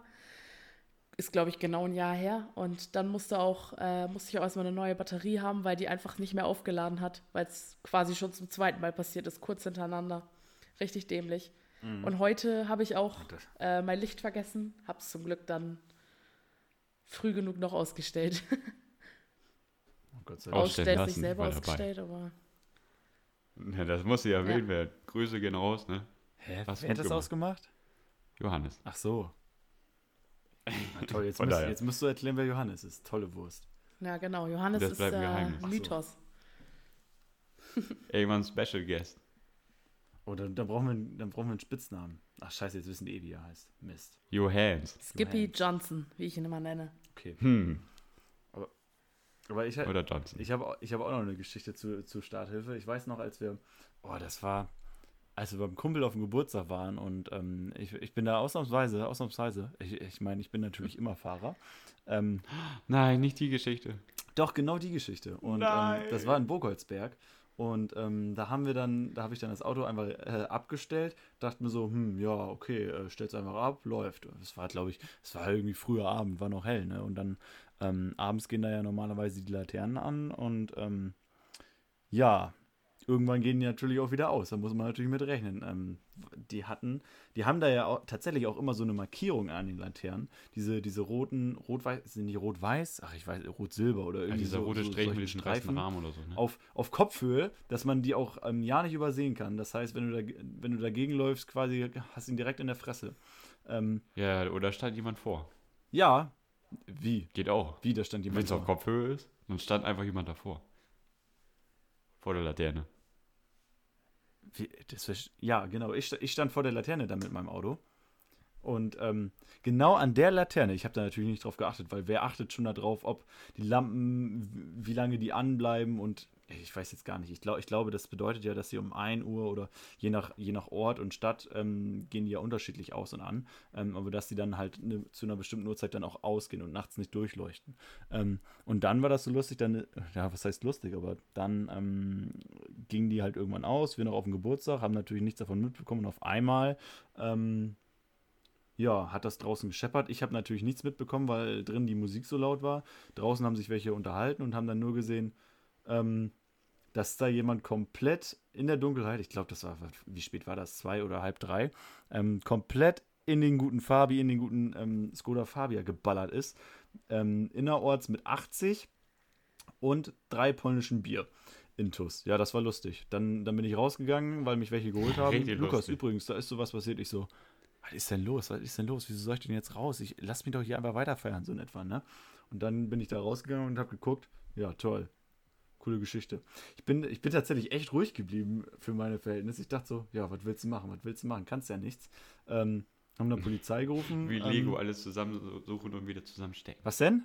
Ist, glaube ich, genau ein Jahr her. Und dann musste, auch, äh, musste ich auch erstmal eine neue Batterie haben, weil die einfach nicht mehr aufgeladen hat, weil es quasi schon zum zweiten Mal passiert ist, kurz hintereinander. Richtig dämlich. Und heute habe ich auch äh, mein Licht vergessen, habe es zum Glück dann früh genug noch ausgestellt. Oh Gott sei Dank. Ausstellen sich selber war dabei. ausgestellt, aber Ja, das muss ja erwähnt werden. Grüße gehen raus, ne? Hä? Hast Wer hat das gemacht. ausgemacht? Johannes. Ach so. Na toll, jetzt, daher. jetzt musst du erklären, wer Johannes ist. Tolle Wurst. ja genau, Johannes Das ist äh. Ach so. Mythos. Irgendwann Special Guest. Oh, dann, dann, brauchen wir, einen- dann brauchen wir einen Spitznamen. Ach scheiße, jetzt wissen die eh, wie er heißt. Mist. Johannes. Skippy. Johnson, wie ich ihn immer nenne. Okay. Hm. Aber ich, Oder Johnson. ich habe ich hab auch noch eine Geschichte zu, zu Starthilfe. Ich weiß noch, als wir, oh, das war, als wir beim Kumpel auf dem Geburtstag waren und ähm, ich, ich bin da ausnahmsweise, ausnahmsweise, ich, ich meine, ich bin natürlich immer Fahrer. Ähm, Nein, nicht die Geschichte. Doch, genau die Geschichte. Und ähm, das war in Burgholzberg. Und ähm, da haben wir dann, da habe ich dann das Auto einfach äh, abgestellt, dachte mir so, hm, ja, okay, äh, stell's einfach ab, läuft. Es war, glaube ich, es war irgendwie früher Abend, war noch hell, ne? Und dann ähm, abends gehen da ja normalerweise die Laternen an und ähm, ja, irgendwann gehen die natürlich auch wieder aus. Da muss man natürlich mit rechnen. Ähm, die hatten, die haben da ja auch, tatsächlich auch immer so eine Markierung an den Laternen. Diese, diese roten, rot-weiß, sind die rot-weiß? Ach, ich weiß, rot-silber oder Ja, irgendwie dieser so, rote so, Strich mit solche diesem weißen Rahmen oder so. Ne? auf, auf Kopfhöhe, dass man die auch ähm, ja nicht übersehen kann. Das heißt, wenn du, da, wenn du dagegen läufst, quasi hast du ihn direkt in der Fresse. Ähm, Ja, oder stand jemand vor. ja, wie? Geht auch. Wie, da stand Wenn jemand es auf. Kopfhöhe ist, dann stand einfach jemand davor. Vor der Laterne. wie, das ja, genau. Ich, ich stand vor der Laterne dann mit meinem Auto. Und ähm, genau an der Laterne, ich habe da natürlich nicht drauf geachtet, weil wer achtet schon darauf, ob die Lampen, wie lange die anbleiben und ich weiß jetzt gar nicht. Ich, glaub, ich glaube, das bedeutet ja, dass sie um 1 Uhr oder je nach, je nach Ort und Stadt ähm, gehen die ja unterschiedlich aus und an. Ähm, aber dass die dann halt ne, zu einer bestimmten Uhrzeit dann auch ausgehen und nachts nicht durchleuchten. Ähm, und dann war das so lustig, dann, ja, was heißt lustig, aber dann ähm, gingen die halt irgendwann aus, wir noch auf dem Geburtstag, haben natürlich nichts davon mitbekommen und auf einmal ähm, ja, hat das draußen gescheppert. Ich habe natürlich nichts mitbekommen, weil drin die Musik so laut war. Draußen haben sich welche unterhalten und haben dann nur gesehen, ähm, dass da jemand komplett in der Dunkelheit, ich glaube, das war, wie spät war das? Zwei oder halb drei, ähm, komplett in den guten Fabi, in den guten ähm, Skoda Fabia geballert ist. Ähm, innerorts mit 80 und drei polnischen Bier. Intus. Ja, das war lustig. Dann, dann bin ich rausgegangen, weil mich welche geholt haben. Richtig Lukas, lustig. übrigens, da ist sowas passiert. Ich so, was ist denn los? Was ist denn los? Wieso soll ich denn jetzt raus? Ich lass mich doch hier einfach weiterfeiern, so in etwa, ne? Und dann bin ich da rausgegangen und habe geguckt. Ja, toll. Coole Geschichte. Ich bin, ich bin tatsächlich echt ruhig geblieben für meine Verhältnisse. Ich dachte so, ja, was willst du machen? Was willst du machen? Kannst ja nichts. Ähm, haben dann Polizei gerufen. Wie ähm, Lego alles zusammensuchen und wieder zusammenstecken. Was denn?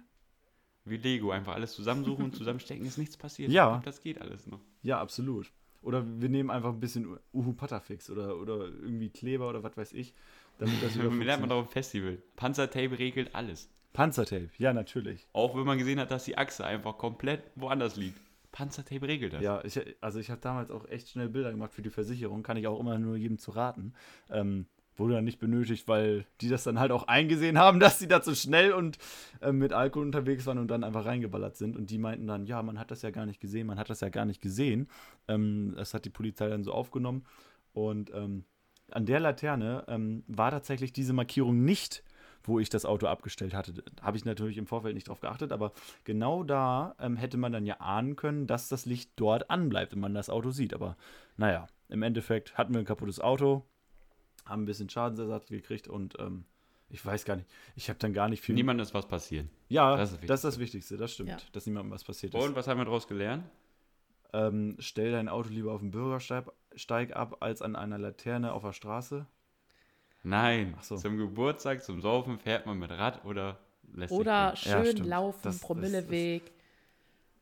Wie Lego, einfach alles zusammensuchen und zusammenstecken, ist nichts passiert. Ja. Glaub, das geht alles noch. Ja, absolut. Oder wir nehmen einfach ein bisschen Uhu Patafix oder, oder irgendwie Kleber oder was weiß ich, damit das lernen man doch im Festival. Panzertape regelt alles. Panzertape, ja, natürlich. Auch wenn man gesehen hat, dass die Achse einfach komplett woanders liegt. Panzertape regelt das. Ja, ich, also ich habe damals auch echt schnell Bilder gemacht für die Versicherung, kann ich auch immer nur jedem zu raten. Ähm, wurde dann nicht benötigt, weil die das dann halt auch eingesehen haben, dass sie da zu schnell und äh, mit Alkohol unterwegs waren und dann einfach reingeballert sind. Und die meinten dann, ja, man hat das ja gar nicht gesehen, man hat das ja gar nicht gesehen. Ähm, das hat die Polizei dann so aufgenommen. Und ähm, an der Laterne ähm, war tatsächlich diese Markierung nicht, wo ich das Auto abgestellt hatte. Habe ich natürlich im Vorfeld nicht drauf geachtet, aber genau da ähm, hätte man dann ja ahnen können, dass das Licht dort anbleibt und man das Auto sieht. Aber naja, im Endeffekt hatten wir ein kaputtes Auto, haben ein bisschen Schadensersatz gekriegt und ähm, ich weiß gar nicht, ich habe dann gar nicht viel. Niemand ist was passiert. ja, das das ist ist das das, Wichtigste, das stimmt, Ja. dass niemandem was passiert ist. Und was haben wir daraus gelernt? Ähm, stell dein Auto lieber auf dem Bürgersteig Steig ab als an einer Laterne auf der Straße. Nein, so. zum Geburtstag, zum Saufen fährt man mit Rad oder lässt sich Oder. Ja, schön stimmt. laufen, Das- das- Promilleweg.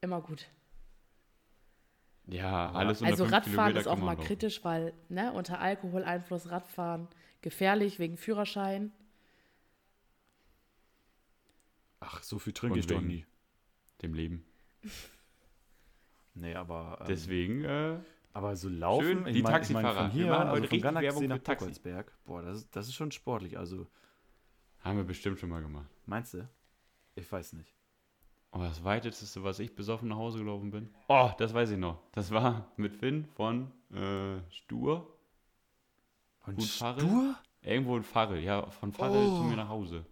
Immer gut. Ja, alles unter Also Radfahren Kilometer ist auch mal laufen. kritisch, weil ne, unter Alkoholeinfluss Radfahren gefährlich wegen Führerschein. Ach, so viel trinke Und ich doch nie. Dem Leben. Nee, aber, ähm, Deswegen, äh, aber so laufen, Schön, ich die mein- Taxifahrer. Ich mein, von Wir hier, machen also von Werbung nach. Buckelsberg, boah, das ist, das ist schon sportlich, also, haben wir bestimmt schon mal gemacht. meinst du? Ich weiß nicht. Oh, das weiteste, was ich besoffen nach Hause gelaufen bin. Oh, das weiß ich noch. Das war mit Finn von äh, Stur. Und Gut, Farrell? Stur? Irgendwo in Farrell. Ja, von Farrell Oh. zu mir nach Hause.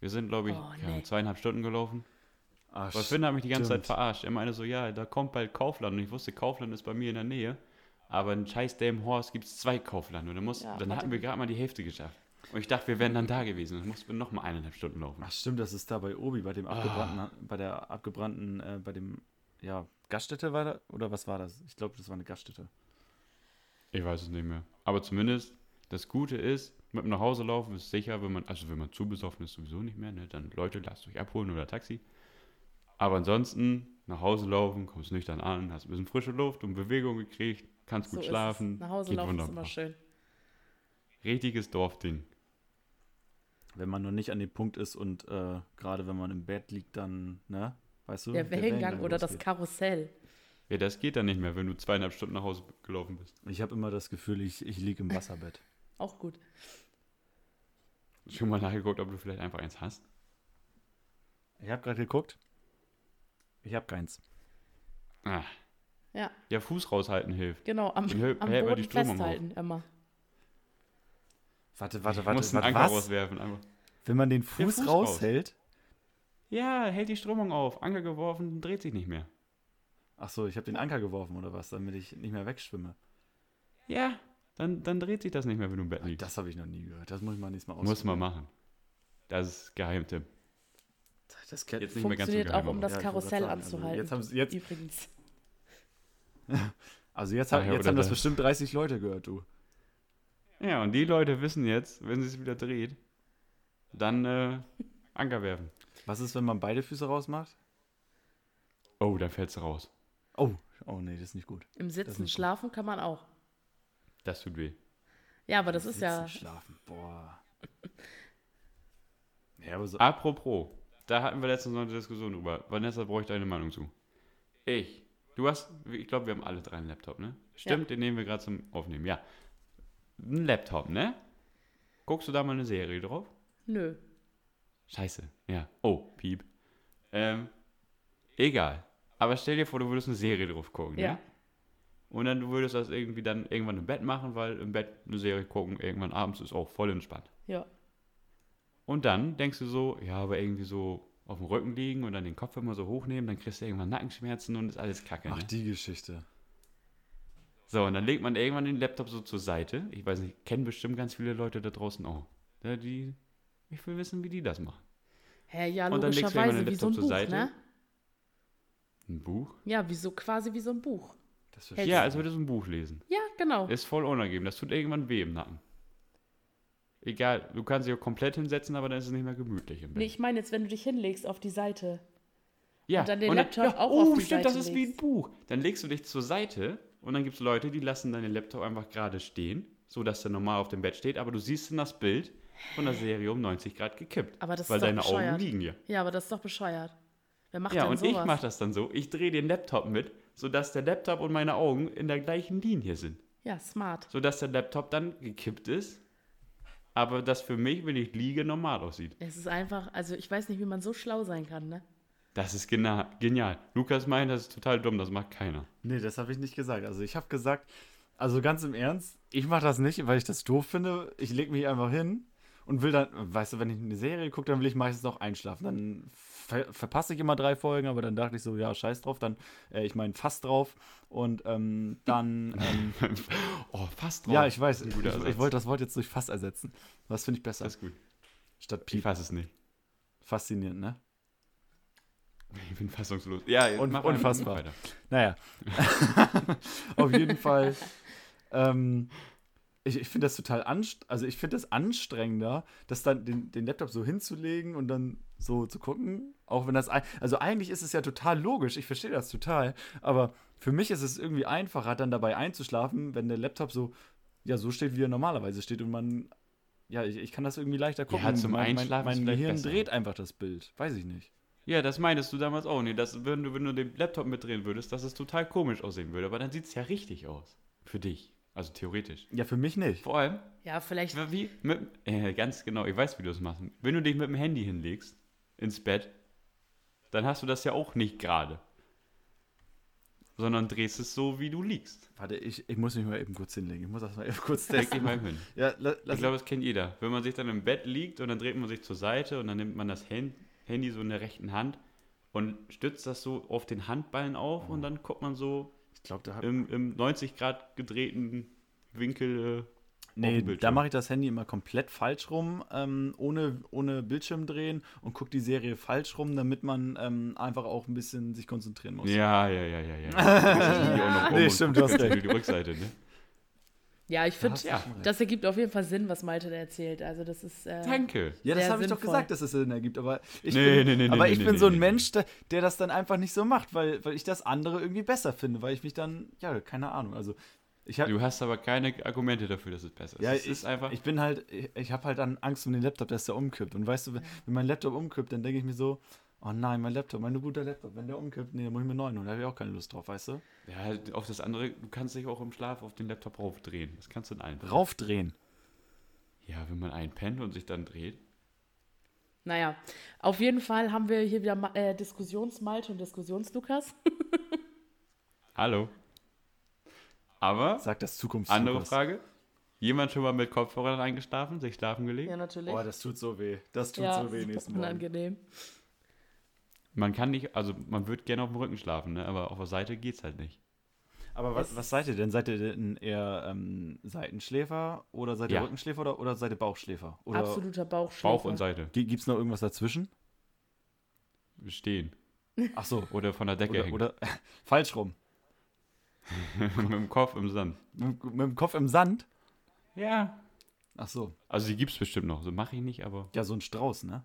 Wir sind, glaube ich, Oh, nee. zweieinhalb Stunden gelaufen. Ach, Weil Finn hat mich die ganze stimmt. Zeit verarscht. Er meinte so, ja, da kommt bald Kaufland. Und ich wusste, Kaufland ist bei mir in der Nähe. Aber in scheiß Dame Horst gibt es zwei Kaufland. Und dann, muss, Ja, dann hatten wir gerade mal die Hälfte geschafft. Und ich dachte, wir wären dann da gewesen. Dann mussten wir noch mal eineinhalb Stunden laufen. Ach stimmt, das ist da bei Obi, bei dem Ah. abgebrannten, bei der abgebrannten, äh, bei dem, ja, Gaststätte war da, oder was war das? Ich glaube, das war eine Gaststätte. Ich weiß es nicht mehr. Aber zumindest, das Gute ist, mit dem nach Hause laufen ist sicher, wenn man, also wenn man zu besoffen ist, sowieso nicht mehr, ne? Dann Leute, lasst euch abholen oder Taxi. Aber ansonsten, nach Hause laufen, kommst nüchtern an, hast ein bisschen frische Luft und Bewegung gekriegt, kannst So gut ist schlafen. es. Nach Hause geht laufen ist wunderbar. immer schön. Richtiges Dorfding. Wenn man noch nicht an dem Punkt ist und äh, gerade wenn man im Bett liegt, dann, ne, weißt du? Der Wellengang oder das. Karussell. Ja, das geht dann nicht mehr, wenn du zweieinhalb Stunden nach Hause gelaufen bist. Ich habe immer das Gefühl, ich, ich liege im Wasserbett. Auch gut. Schon mal nachgeguckt, ob du vielleicht einfach eins hast? Ich habe gerade geguckt. Ich habe keins. Ah. Ja, Ja, Fuß raushalten hilft. genau. Am, hält- am hält man Boden die Strömung auf. festhalten immer. Warte, warte, Du warte. musst einen warte Anker was? rauswerfen. Einfach. Wenn man den Fuß, Fuß raushält. Ja, hält die Strömung auf. Anker geworfen, dreht sich nicht mehr. Ach so, ich habe den Anker geworfen oder was, damit ich nicht mehr wegschwimme. Ja, dann, dann dreht sich das nicht mehr, wenn du im Bett liegst. Das habe ich noch nie gehört. Das muss ich mal nächstes Mal Muss man machen. Das ist Geheimtipp. Das Jetzt nicht mehr ganz Funktioniert auch, um das Ja, Karussell also anzuhalten. jetzt haben sie- jetzt- Übrigens. Also jetzt, Ach hab, ja, jetzt oder haben das bestimmt 30 Leute gehört, du. Ja, und die Leute wissen jetzt, wenn sie es wieder dreht, dann äh, Anker werfen. Was ist, wenn man beide Füße rausmacht? Oh, dann fällst du raus. Oh, oh nee, das ist nicht gut. Im Sitzen ist nicht gut. schlafen kann man auch. Das tut weh. Ja, aber das ist ja. Sitzen, Schlafen, boah. Ja, aber so. Apropos, da hatten wir letztens noch eine Diskussion drüber. Vanessa, brauche ich deine Meinung zu. Ich. Du hast, ich glaube, wir haben alle drei einen Laptop, ne? Stimmt, den nehmen wir gerade zum Aufnehmen, ja. Ein Laptop, ne? Guckst du da mal eine Serie drauf? Nö. Scheiße, ja. Oh, Piep. Ähm, egal. Aber stell dir vor, du würdest eine Serie drauf gucken, Ja. ne? Und dann du würdest das irgendwie dann irgendwann im Bett machen, weil im Bett eine Serie gucken, irgendwann abends ist auch voll entspannt. Ja. Und dann denkst du so, ja, aber irgendwie so auf dem Rücken liegen und dann den Kopf immer so hochnehmen, dann kriegst du irgendwann Nackenschmerzen und ist alles kacke. Ach, Ne? die Geschichte. So, und dann legt man irgendwann den Laptop so zur Seite. Ich weiß nicht, kennen bestimmt ganz viele Leute da draußen auch. Ja, die, ich will wissen, wie die das machen. Hä, ja, Und dann legst du irgendwann logischerweise den wie so ein Laptop zur Buch, Seite. ne? Ein Buch? Ja, wie so, quasi wie so ein Buch. Das Ja, als würdest du ein Buch lesen. Ja, genau. Ist voll unangenehm. Das tut irgendwann weh im Nacken. Egal, du kannst dich auch komplett hinsetzen, aber dann ist es nicht mehr gemütlich im Bett. Nee, ich meine jetzt, wenn du dich hinlegst auf die Seite. Ja, Und dann den und Laptop auch oh, auf die stimmt, das Seite ist wie ein legst. Buch. Dann legst du dich zur Seite und dann gibt es Leute, die lassen deinen Laptop einfach gerade stehen, so dass der normal auf dem Bett steht, aber du siehst in das Bild von der Serie um 90 Grad gekippt. Aber das ist weil doch deine bescheuert. Augen liegen hier. Ja, aber das ist doch bescheuert. Wer macht Ja, denn und sowas? ich mache das dann so. Ich drehe den Laptop mit, sodass der Laptop und meine Augen in der gleichen Linie sind. Ja, smart. Sodass der Laptop dann gekippt ist, aber das für mich, wenn ich liege, normal aussieht. Es ist einfach, also ich weiß nicht, wie man so schlau sein kann, ne? Das ist gena genial. Lukas meint, das ist total dumm, das macht keiner. Nee, das habe ich nicht gesagt. Also ich habe gesagt, also ganz im Ernst, ich mache das nicht, weil ich das doof finde. Ich lege mich einfach hin und will dann, weißt du, wenn ich eine Serie gucke, dann will ich meistens noch einschlafen. Dann ver verpasse ich immer drei Folgen, aber dann dachte ich so, ja, scheiß drauf, dann, äh, ich meine, fast drauf. Und ähm, dann, ähm, Oh, fast drauf. ja, ich weiß, ich, ich wollte das Wort jetzt durch fast ersetzen. Was finde ich besser? Das ist gut. Statt Ich Piep. fasse es nicht. Faszinierend, ne? Ich bin fassungslos. Ja, Un- unfassbar. Naja. Auf jeden Fall. Ähm, ich ich finde das total anstrengend. Also ich finde das anstrengender, das dann den, den Laptop so hinzulegen und dann so zu gucken. Auch wenn das. ein- Also eigentlich ist es ja total logisch. Ich verstehe das total. Aber für mich ist es irgendwie einfacher, dann dabei einzuschlafen, wenn der Laptop so, ja, so steht, wie er normalerweise steht und man. Ja, ich, ich kann das irgendwie leichter gucken. zum mein, mein, Einschlafen mein vielleicht Gehirn besser. dreht einfach das Bild. Weiß ich nicht. Ja, das meintest du damals auch. Nee, das, wenn, du, wenn du den Laptop mitdrehen würdest, dass es total komisch aussehen würde. Aber dann sieht es ja richtig aus. Für dich. Also theoretisch. Ja, für mich nicht. Vor allem, Ja, vielleicht. wie, mit, äh, ganz genau, ich weiß, wie du es machst. Wenn du dich mit dem Handy hinlegst, ins Bett, dann hast du das ja auch nicht gerade. Sondern drehst es so, wie du liegst. Warte, ich, ich muss mich mal eben kurz hinlegen. Ich muss das mal eben kurz testen. mal hin. Ja, la, Ich glaube, das kennt jeder. Wenn man sich dann im Bett liegt und dann dreht man sich zur Seite und dann nimmt man das Hand, Handy so in der rechten Hand und stützt das so auf den Handballen auf und dann guckt man so glaube, da hab, im, im 90 Grad gedrehten Winkel. Äh, Nee, da mache ich das Handy immer komplett falsch rum, ähm, ohne, ohne Bildschirm drehen und gucke die Serie falsch rum, damit man ähm, einfach auch ein bisschen sich konzentrieren muss. Ja, ja, ja, ja, ja. Das ist auch noch Nee, stimmt, du hast recht. Die Rückseite, ne? Ja, ich finde, Ja. das ergibt auf jeden Fall Sinn, was Malte da erzählt. Also, das ist. Äh, Danke. Ja, das habe ich doch gesagt, dass es Sinn ergibt, aber ich Nee, bin, nee, nee, aber nee, ich nee, bin nee, so ein nee, Mensch, der, der das dann einfach nicht so macht, weil, weil ich das andere irgendwie besser finde, weil ich mich dann, ja, keine Ahnung, also ich habe Du hast aber keine Argumente dafür, dass es besser ist. Ja, es ich, ist einfach. ich bin halt, ich, ich habe halt dann Angst um den Laptop, dass der umkippt. Und weißt du, wenn, wenn mein Laptop umkippt, dann denke ich mir so, oh nein, mein Laptop, mein guter Laptop, wenn der umkippt, nee, dann muss ich mir einen neuen holen. Da habe ich auch keine Lust drauf, weißt du? ja, auf das andere, du kannst dich auch im Schlaf auf den Laptop raufdrehen. Das kannst du in allen. Raufdrehen. Ja, wenn man einpennt und sich dann dreht. Naja, auf jeden Fall haben wir hier wieder äh, Diskussionsmalte und Diskussionslukas. Hallo. Aber, Sagt das Zukunft. andere Frage. Jemand schon mal mit Kopfhörern eingeschlafen, sich schlafen gelegt? Ja, natürlich. Boah, das tut so weh. Das tut ja, so weh nächsten Morgen. unangenehm. Man kann nicht, also man wird gerne auf dem Rücken schlafen, ne? aber auf der Seite geht's halt nicht. Aber was, was seid ihr denn? Seid ihr denn eher ähm, Seitenschläfer oder seid ihr Ja. Rückenschläfer oder, oder seid ihr Bauchschläfer? Oder Absoluter Bauchschläfer. Bauch und Seite. Gibt es noch irgendwas dazwischen? Stehen. Ach so. Oder von der Decke Oder, hängen. oder falsch rum. mit dem Kopf im Sand. Mit, mit dem Kopf im Sand? Ja. Ach so. Also die gibt's bestimmt noch. So mache ich nicht, aber. Ja, so ein Strauß, ne?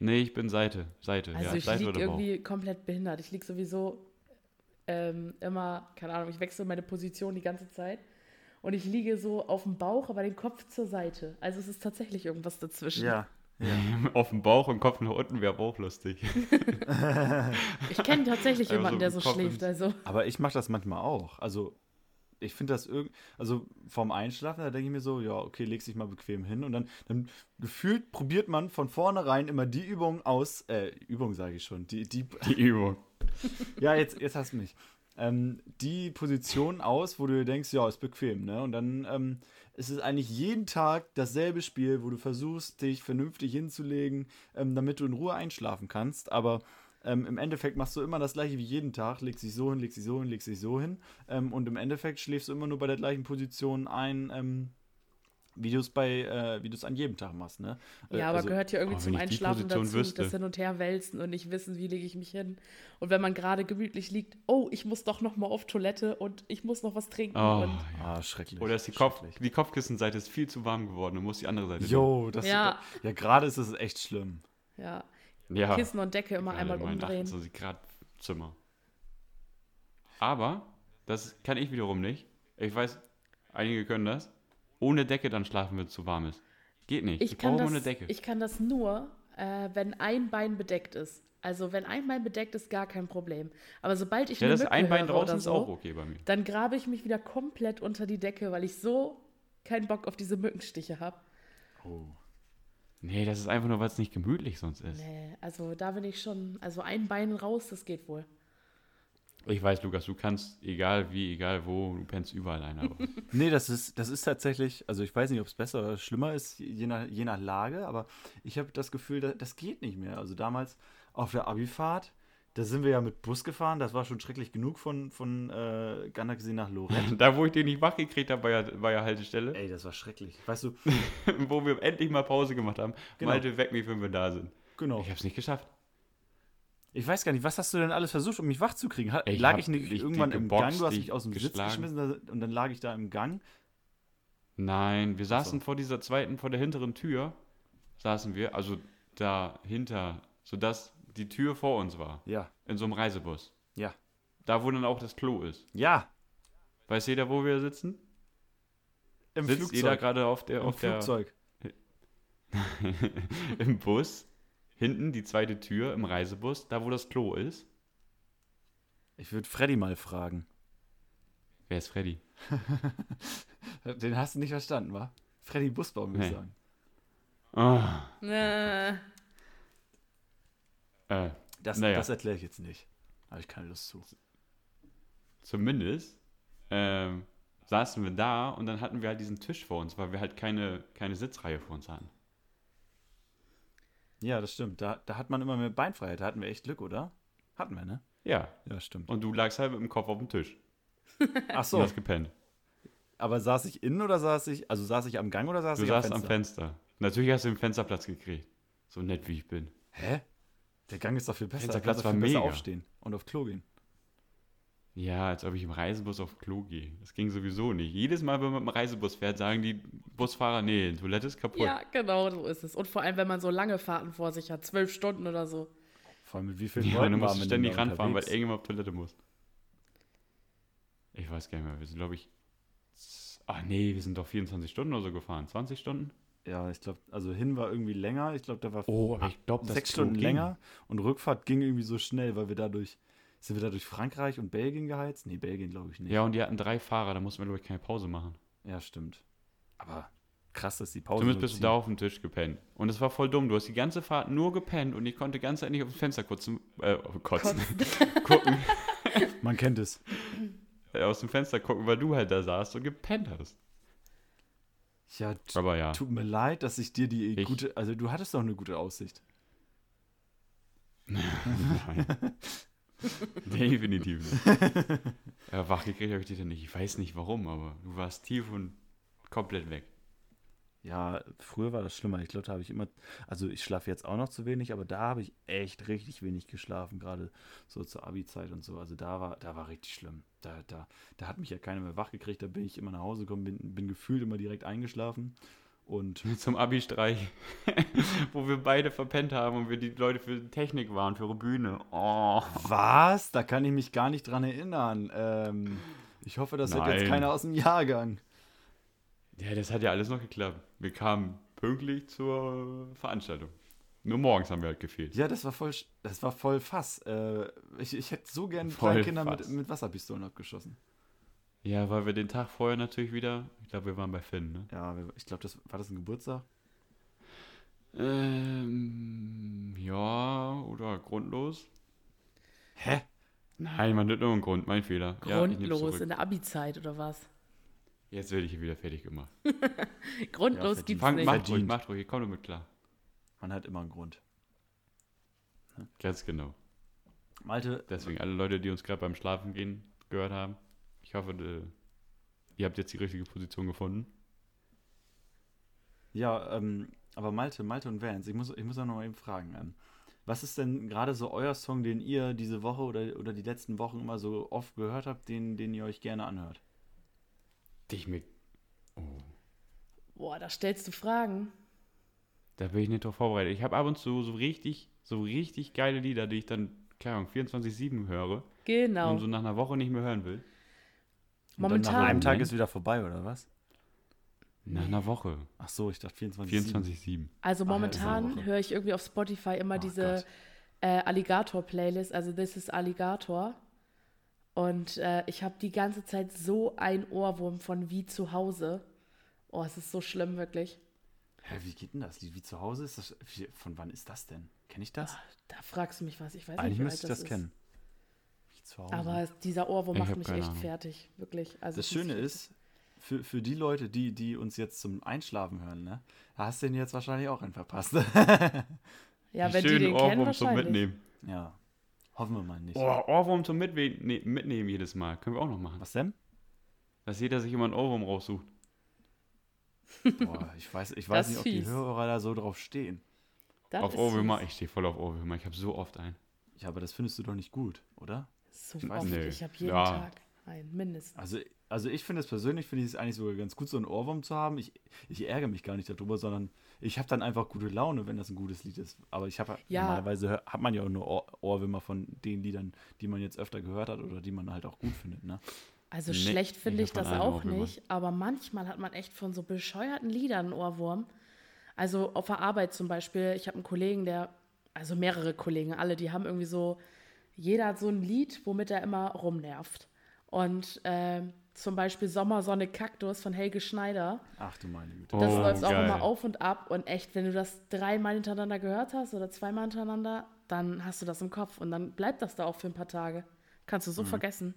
Nee, ich bin Seite. Seite. Also ja, ich Seite irgendwie komplett behindert. Ich liege sowieso ähm, immer, keine Ahnung, ich wechsle meine Position die ganze Zeit. Und ich liege so auf dem Bauch, aber den Kopf zur Seite. Also es ist tatsächlich irgendwas dazwischen. Ja. Auf dem Bauch und Kopf nach unten wäre auch lustig. Ich kenne tatsächlich jemanden, so der so Kopf schläft. Also Aber ich mache das manchmal auch. Also, ich finde das irgendwie, also vorm Einschlafen, da denke ich mir so, ja, okay, legst dich mal bequem hin und dann, dann gefühlt probiert man von vornherein immer die Übung aus, äh, Übung sage ich schon, die, die, Die Übung. ja, jetzt, jetzt hast du mich. Ähm, die Position aus, wo du dir denkst, ja, ist bequem, ne? Und dann ähm, ist es eigentlich jeden Tag dasselbe Spiel, wo du versuchst, dich vernünftig hinzulegen, ähm, damit du in Ruhe einschlafen kannst. Aber ähm, im Endeffekt machst du immer das gleiche wie jeden Tag, legst dich so hin, legst dich so hin, legst dich so hin. Ähm, und im Endeffekt schläfst du immer nur bei der gleichen Position ein, ähm, wie du es bei, äh, wie du es an jedem Tag machst, ne? Äh, Ja, aber also- gehört ja irgendwie oh, zum Einschlafen dazu, wüsste. das Hin- und Herwälzen und nicht wissen, wie lege ich mich hin. Und wenn man gerade gemütlich liegt, oh, ich muss doch noch mal auf Toilette und ich muss noch was trinken. Oh, und Ah, schrecklich. Oder ist die, Kopf, die Kopfkissenseite ist viel zu warm geworden und muss die andere Seite. Jo, das Ja. ja, gerade ist es echt schlimm. ja. Ja. Kissen und Decke immer Gerade einmal umdrehen. 28 Grad Zimmer. Aber das kann ich wiederum nicht. Ich weiß, einige können das. Ohne Decke dann schlafen, wenn es zu warm ist. Geht nicht. Ich, Ich kann, brauche das, ohne Decke. ich kann das nur, äh, wenn ein Bein bedeckt ist. Also wenn ein Bein bedeckt ist, gar kein Problem. Aber sobald ich ja, eine das Mücke ein Bein draußen oder ist so, auch okay bei mir. dann grabe ich mich wieder komplett unter die Decke, weil ich so keinen Bock auf diese Mückenstiche habe. Oh. Nee, das ist einfach nur, weil es nicht gemütlich sonst ist. Nee, also da bin ich schon, also ein Bein raus, das geht wohl. Ich weiß, Lukas, du kannst, egal wie, egal wo, du pennst überall ein. Aber Nee, das ist, das ist tatsächlich, also ich weiß nicht, ob es besser oder schlimmer ist, je nach, je nach Lage, aber ich habe das Gefühl, da, das geht nicht mehr. Also damals auf der Abifahrt, da sind wir ja mit Bus gefahren, das war schon schrecklich genug von, von äh, Ganaxi nach Lorette. da, wo ich den nicht wach gekriegt habe, war ja, war ja Haltestelle, Ey, das war schrecklich. Weißt du, wo wir endlich mal Pause gemacht haben. Genau. Malte, weck mich, wenn wir da sind. genau. Ich habe es nicht geschafft. Ich weiß gar nicht, was hast du denn alles versucht, um mich wach zu kriegen? Ich lag ich nicht irgendwann im Gang, du hast mich aus dem Sitz geschlagen. geschmissen da- und dann lag ich da im Gang. Nein, wir so. saßen vor dieser zweiten, vor der hinteren Tür, saßen wir, also dahinter, sodass die Tür vor uns war, Ja, in so einem Reisebus. ja, Da, wo dann auch das Klo ist. ja, Weiß jeder, wo wir sitzen? im Sitzt jeder Flugzeug. gerade auf der, Im auf der, Flugzeug. im Bus, hinten die zweite Tür im Reisebus, da wo das Klo ist. Ich würde Freddy mal fragen. Wer ist Freddy? Den hast du nicht verstanden, wa? Freddy Busbaum, würde ich Nee. sagen. Oh, Äh, äh, Das, Naja. das erkläre ich jetzt nicht. Habe ich keine Lust zu. zumindest ähm, saßen wir da und dann hatten wir halt diesen Tisch vor uns, weil wir halt keine, keine Sitzreihe vor uns hatten. Ja, das stimmt. Da, da hat man immer mehr Beinfreiheit. Da hatten wir echt Glück, oder? Hatten wir, ne? Ja, Ja, stimmt. und du lagst halt mit dem Kopf auf dem Tisch Ach und so, hast gepennt. aber saß ich innen oder saß ich, also saß ich am Gang oder saß Du ich am saßt am Fenster? Fenster. Natürlich hast du den Fensterplatz gekriegt. So nett wie ich bin. Hä? Der Gang ist doch viel besser. Kannst du war mega. aufstehen und auf Klo gehen. Ja, als ob ich im Reisebus auf Klo gehe. Das ging sowieso nicht. Jedes Mal, wenn man mit dem Reisebus fährt, sagen die Busfahrer, nee, die Toilette ist kaputt. ja, genau, so ist es. Und vor allem, wenn man so lange Fahrten vor sich hat, zwölf Stunden oder so. Vor allem mit wie vielen Ja, Leuten denn ständig ranfahren, weil irgendjemand auf Toilette muss. Ich weiß gar nicht mehr. Wir sind, glaube ich. Ach nee, wir sind doch 24 Stunden oder so gefahren. 20 Stunden? Ja, ich glaube, also hin war irgendwie länger. Ich glaube, da war Oh, aber ich glaube, sechs Stunden länger und Rückfahrt ging irgendwie so schnell, weil wir dadurch sind wir da durch Frankreich und Belgien geheizt? Nee, Belgien glaube ich nicht. Ja, und die hatten drei Fahrer, da mussten wir, glaube ich, keine Pause machen. Ja, stimmt. Aber krass, dass die Pause Zumindest bist du da auf dem Tisch gepennt. Und es war voll dumm. Du hast die ganze Fahrt nur gepennt und ich konnte ganz endlich auf das Fenster kotzen, äh, kotzen, gucken, Man kennt es. äh, aus dem Fenster gucken, weil du halt da saßt und gepennt hast. Ja, Aber ja. tut mir leid, dass ich dir die Ich- gute, also du hattest doch eine gute Aussicht. Nein. Definitiv nicht. ja, wach gekriegt habe ich dich dann nicht. Ich weiß nicht warum, aber du warst tief und komplett weg. Ja, früher war das schlimmer. Ich glaube, da habe ich immer, also ich schlafe jetzt auch noch zu wenig, aber da habe ich echt richtig wenig geschlafen, gerade so zur Abi-Zeit und so. Also da war, da war richtig schlimm. Da, da, da hat mich ja keiner mehr wach gekriegt, da bin ich immer nach Hause gekommen, bin, bin gefühlt immer direkt eingeschlafen. Und Zum Abi-Streich, wo wir beide verpennt haben und wir die Leute für Technik waren, für Bühne. Oh. was? Da kann ich mich gar nicht dran erinnern. Ähm, ich hoffe, das hört jetzt Nein. keiner aus dem Jahrgang. Ja, das hat ja alles noch geklappt. Wir kamen pünktlich zur Veranstaltung. Nur morgens haben wir halt gefehlt. Ja, das war voll, das war voll Fass. Äh, ich, ich hätte so gern Voll kleine Kinder mit, mit Wasserpistolen abgeschossen. Ja, weil wir den Tag vorher natürlich wieder, ich glaube, wir waren bei Finn, ne? Ja, ich glaube, das war das ein Geburtstag. Ähm, ja, oder grundlos. Hä? Nein, man hat nur einen Grund, mein Fehler. Ja, Grundlos zurück. in der Abi-Zeit oder was? Jetzt werde ich hier wieder fertig gemacht. Grundlos verdient. gibt's Fang, nicht. macht ruhig, macht ruhig, komm damit klar. Man hat immer einen Grund. Ganz genau. Malte, Deswegen alle Leute, die uns gerade beim Schlafen gehen gehört haben, ich hoffe, äh, ihr habt jetzt die richtige Position gefunden. ja, ähm, aber Malte, Malte und Vance, ich muss, ich muss auch noch mal eben fragen. Ähm, was ist denn gerade so euer Song, den ihr diese Woche oder, oder die letzten Wochen immer so oft gehört habt, den, den ihr euch gerne anhört? Dich mit. Oh, Boah, da stellst du Fragen. Da bin ich nicht drauf vorbereitet. Ich habe ab und zu so richtig, so richtig geile Lieder, die ich dann, keine Ahnung, 24-7 höre Genau. und so nach einer Woche nicht mehr hören will. Und dann nach Momentan. einem Tag ist wieder vorbei, oder was? Nach einer Woche. Ach so, ich dachte 24. 24-7. Also Ach ja, ist eine momentan Woche. höre ich irgendwie auf Spotify immer Ach diese äh, Alligator-Playlist, also This is Alligator. Und äh, ich habe die ganze Zeit so ein Ohrwurm von wie zu Hause. Oh, es ist so schlimm, wirklich. Hä, wie geht denn das? Wie, wie zu Hause ist das? Wie, von wann ist das denn? Kenne ich das? Da fragst du mich was. Ich weiß Eigentlich nicht, wie müsste ich alt das ist. kennen. Wie zu Hause. Aber dieser Ohrwurm Ich macht mich echt Ahnung. fertig, wirklich. Also das Schöne ist, für, für die Leute, die, die uns jetzt zum Einschlafen hören, ne, hast du den jetzt wahrscheinlich auch einen verpasst. Ja, wenn die Schönen den kennen, Ohrwurm zum wahrscheinlich. Mitnehmen. ja. Hoffen wir mal nicht. Oh, Ohrwurm zum ne, Mitnehmen jedes Mal. Können wir auch noch machen. Was denn? Dass jeder sich immer einen Ohrwurm raussucht. Boah, ich weiß, ich weiß nicht, ob die fies. Hörer da so drauf stehen. Das auf Ohrwürmer, ich stehe voll auf Ohrwürmer. Ich habe so oft einen. Ja, aber das findest du doch nicht gut, oder? So Ich weiß oft. nicht. Ich habe jeden Ja. Tag einen, mindestens. Also, also ich finde es persönlich, finde ich es eigentlich sogar ganz gut, so einen Ohrwurm zu haben. Ich, ich ärgere mich gar nicht darüber, sondern ich habe dann einfach gute Laune, wenn das ein gutes Lied ist. Aber ich habe Ja. normalerweise hat man ja auch nur Ohr, Ohrwürmer von den Liedern, die man jetzt öfter gehört hat oder die man halt auch gut findet, ne? Also Nee, schlecht finde ich ich das auch nicht, aber manchmal hat man echt von so bescheuerten Liedern einen Ohrwurm. Also auf der Arbeit zum Beispiel, ich habe einen Kollegen, der, also mehrere Kollegen, alle, die haben irgendwie so, jeder hat so ein Lied, womit er immer rumnervt. Und ähm, zum Beispiel Sommersonne Kaktus von Helge Schneider, Ach du meine Güte. das Oh, läuft auch geil. immer auf und ab. Und echt, wenn du das dreimal hintereinander gehört hast oder zweimal hintereinander, dann hast du das im Kopf und dann bleibt das da auch für ein paar Tage. Kannst du so Mhm. vergessen.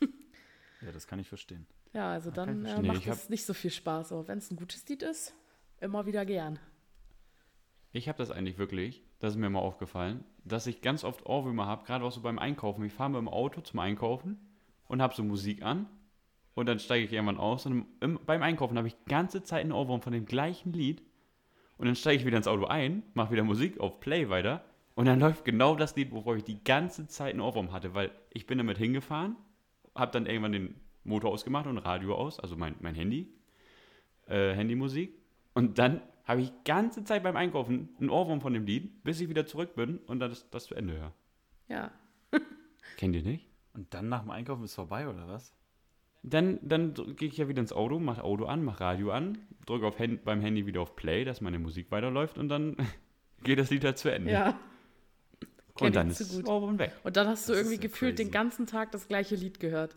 Ja, das kann ich verstehen. Ja, also kann dann ich äh. Nee, macht es nicht so viel Spaß. Aber wenn es ein gutes Lied ist, immer wieder gern. Ich habe das eigentlich wirklich, das ist mir mal aufgefallen, dass ich ganz oft Ohrwürmer habe, gerade auch so beim Einkaufen. Ich fahre mit dem Auto zum Einkaufen und habe so Musik an und dann steige ich irgendwann aus und im, beim Einkaufen habe ich die ganze Zeit einen Ohrwurm von dem gleichen Lied und dann steige ich wieder ins Auto ein, mache wieder Musik auf Play weiter und dann läuft genau das Lied, wovor ich die ganze Zeit einen Ohrwurm hatte, weil ich bin damit hingefahren, habe dann irgendwann den Motor ausgemacht und Radio aus, also mein, mein Handy, äh, Handymusik und dann habe ich die ganze Zeit beim Einkaufen einen Ohrwurm von dem Lied, bis ich wieder zurück bin und dann das, das zu Ende höre. Ja. Kennt ihr nicht? Und dann nach dem Einkaufen ist vorbei, oder was? Dann, dann gehe ich ja wieder ins Auto, mache Auto an, mache Radio an, drücke auf Hand, beim Handy wieder auf Play, dass meine Musik weiterläuft und dann geht das Lied halt zu Ende. Ja. Und dann ist das Ohrwurm weg. Und dann hast du Das irgendwie ja gefühlt crazy. den ganzen Tag das gleiche Lied gehört.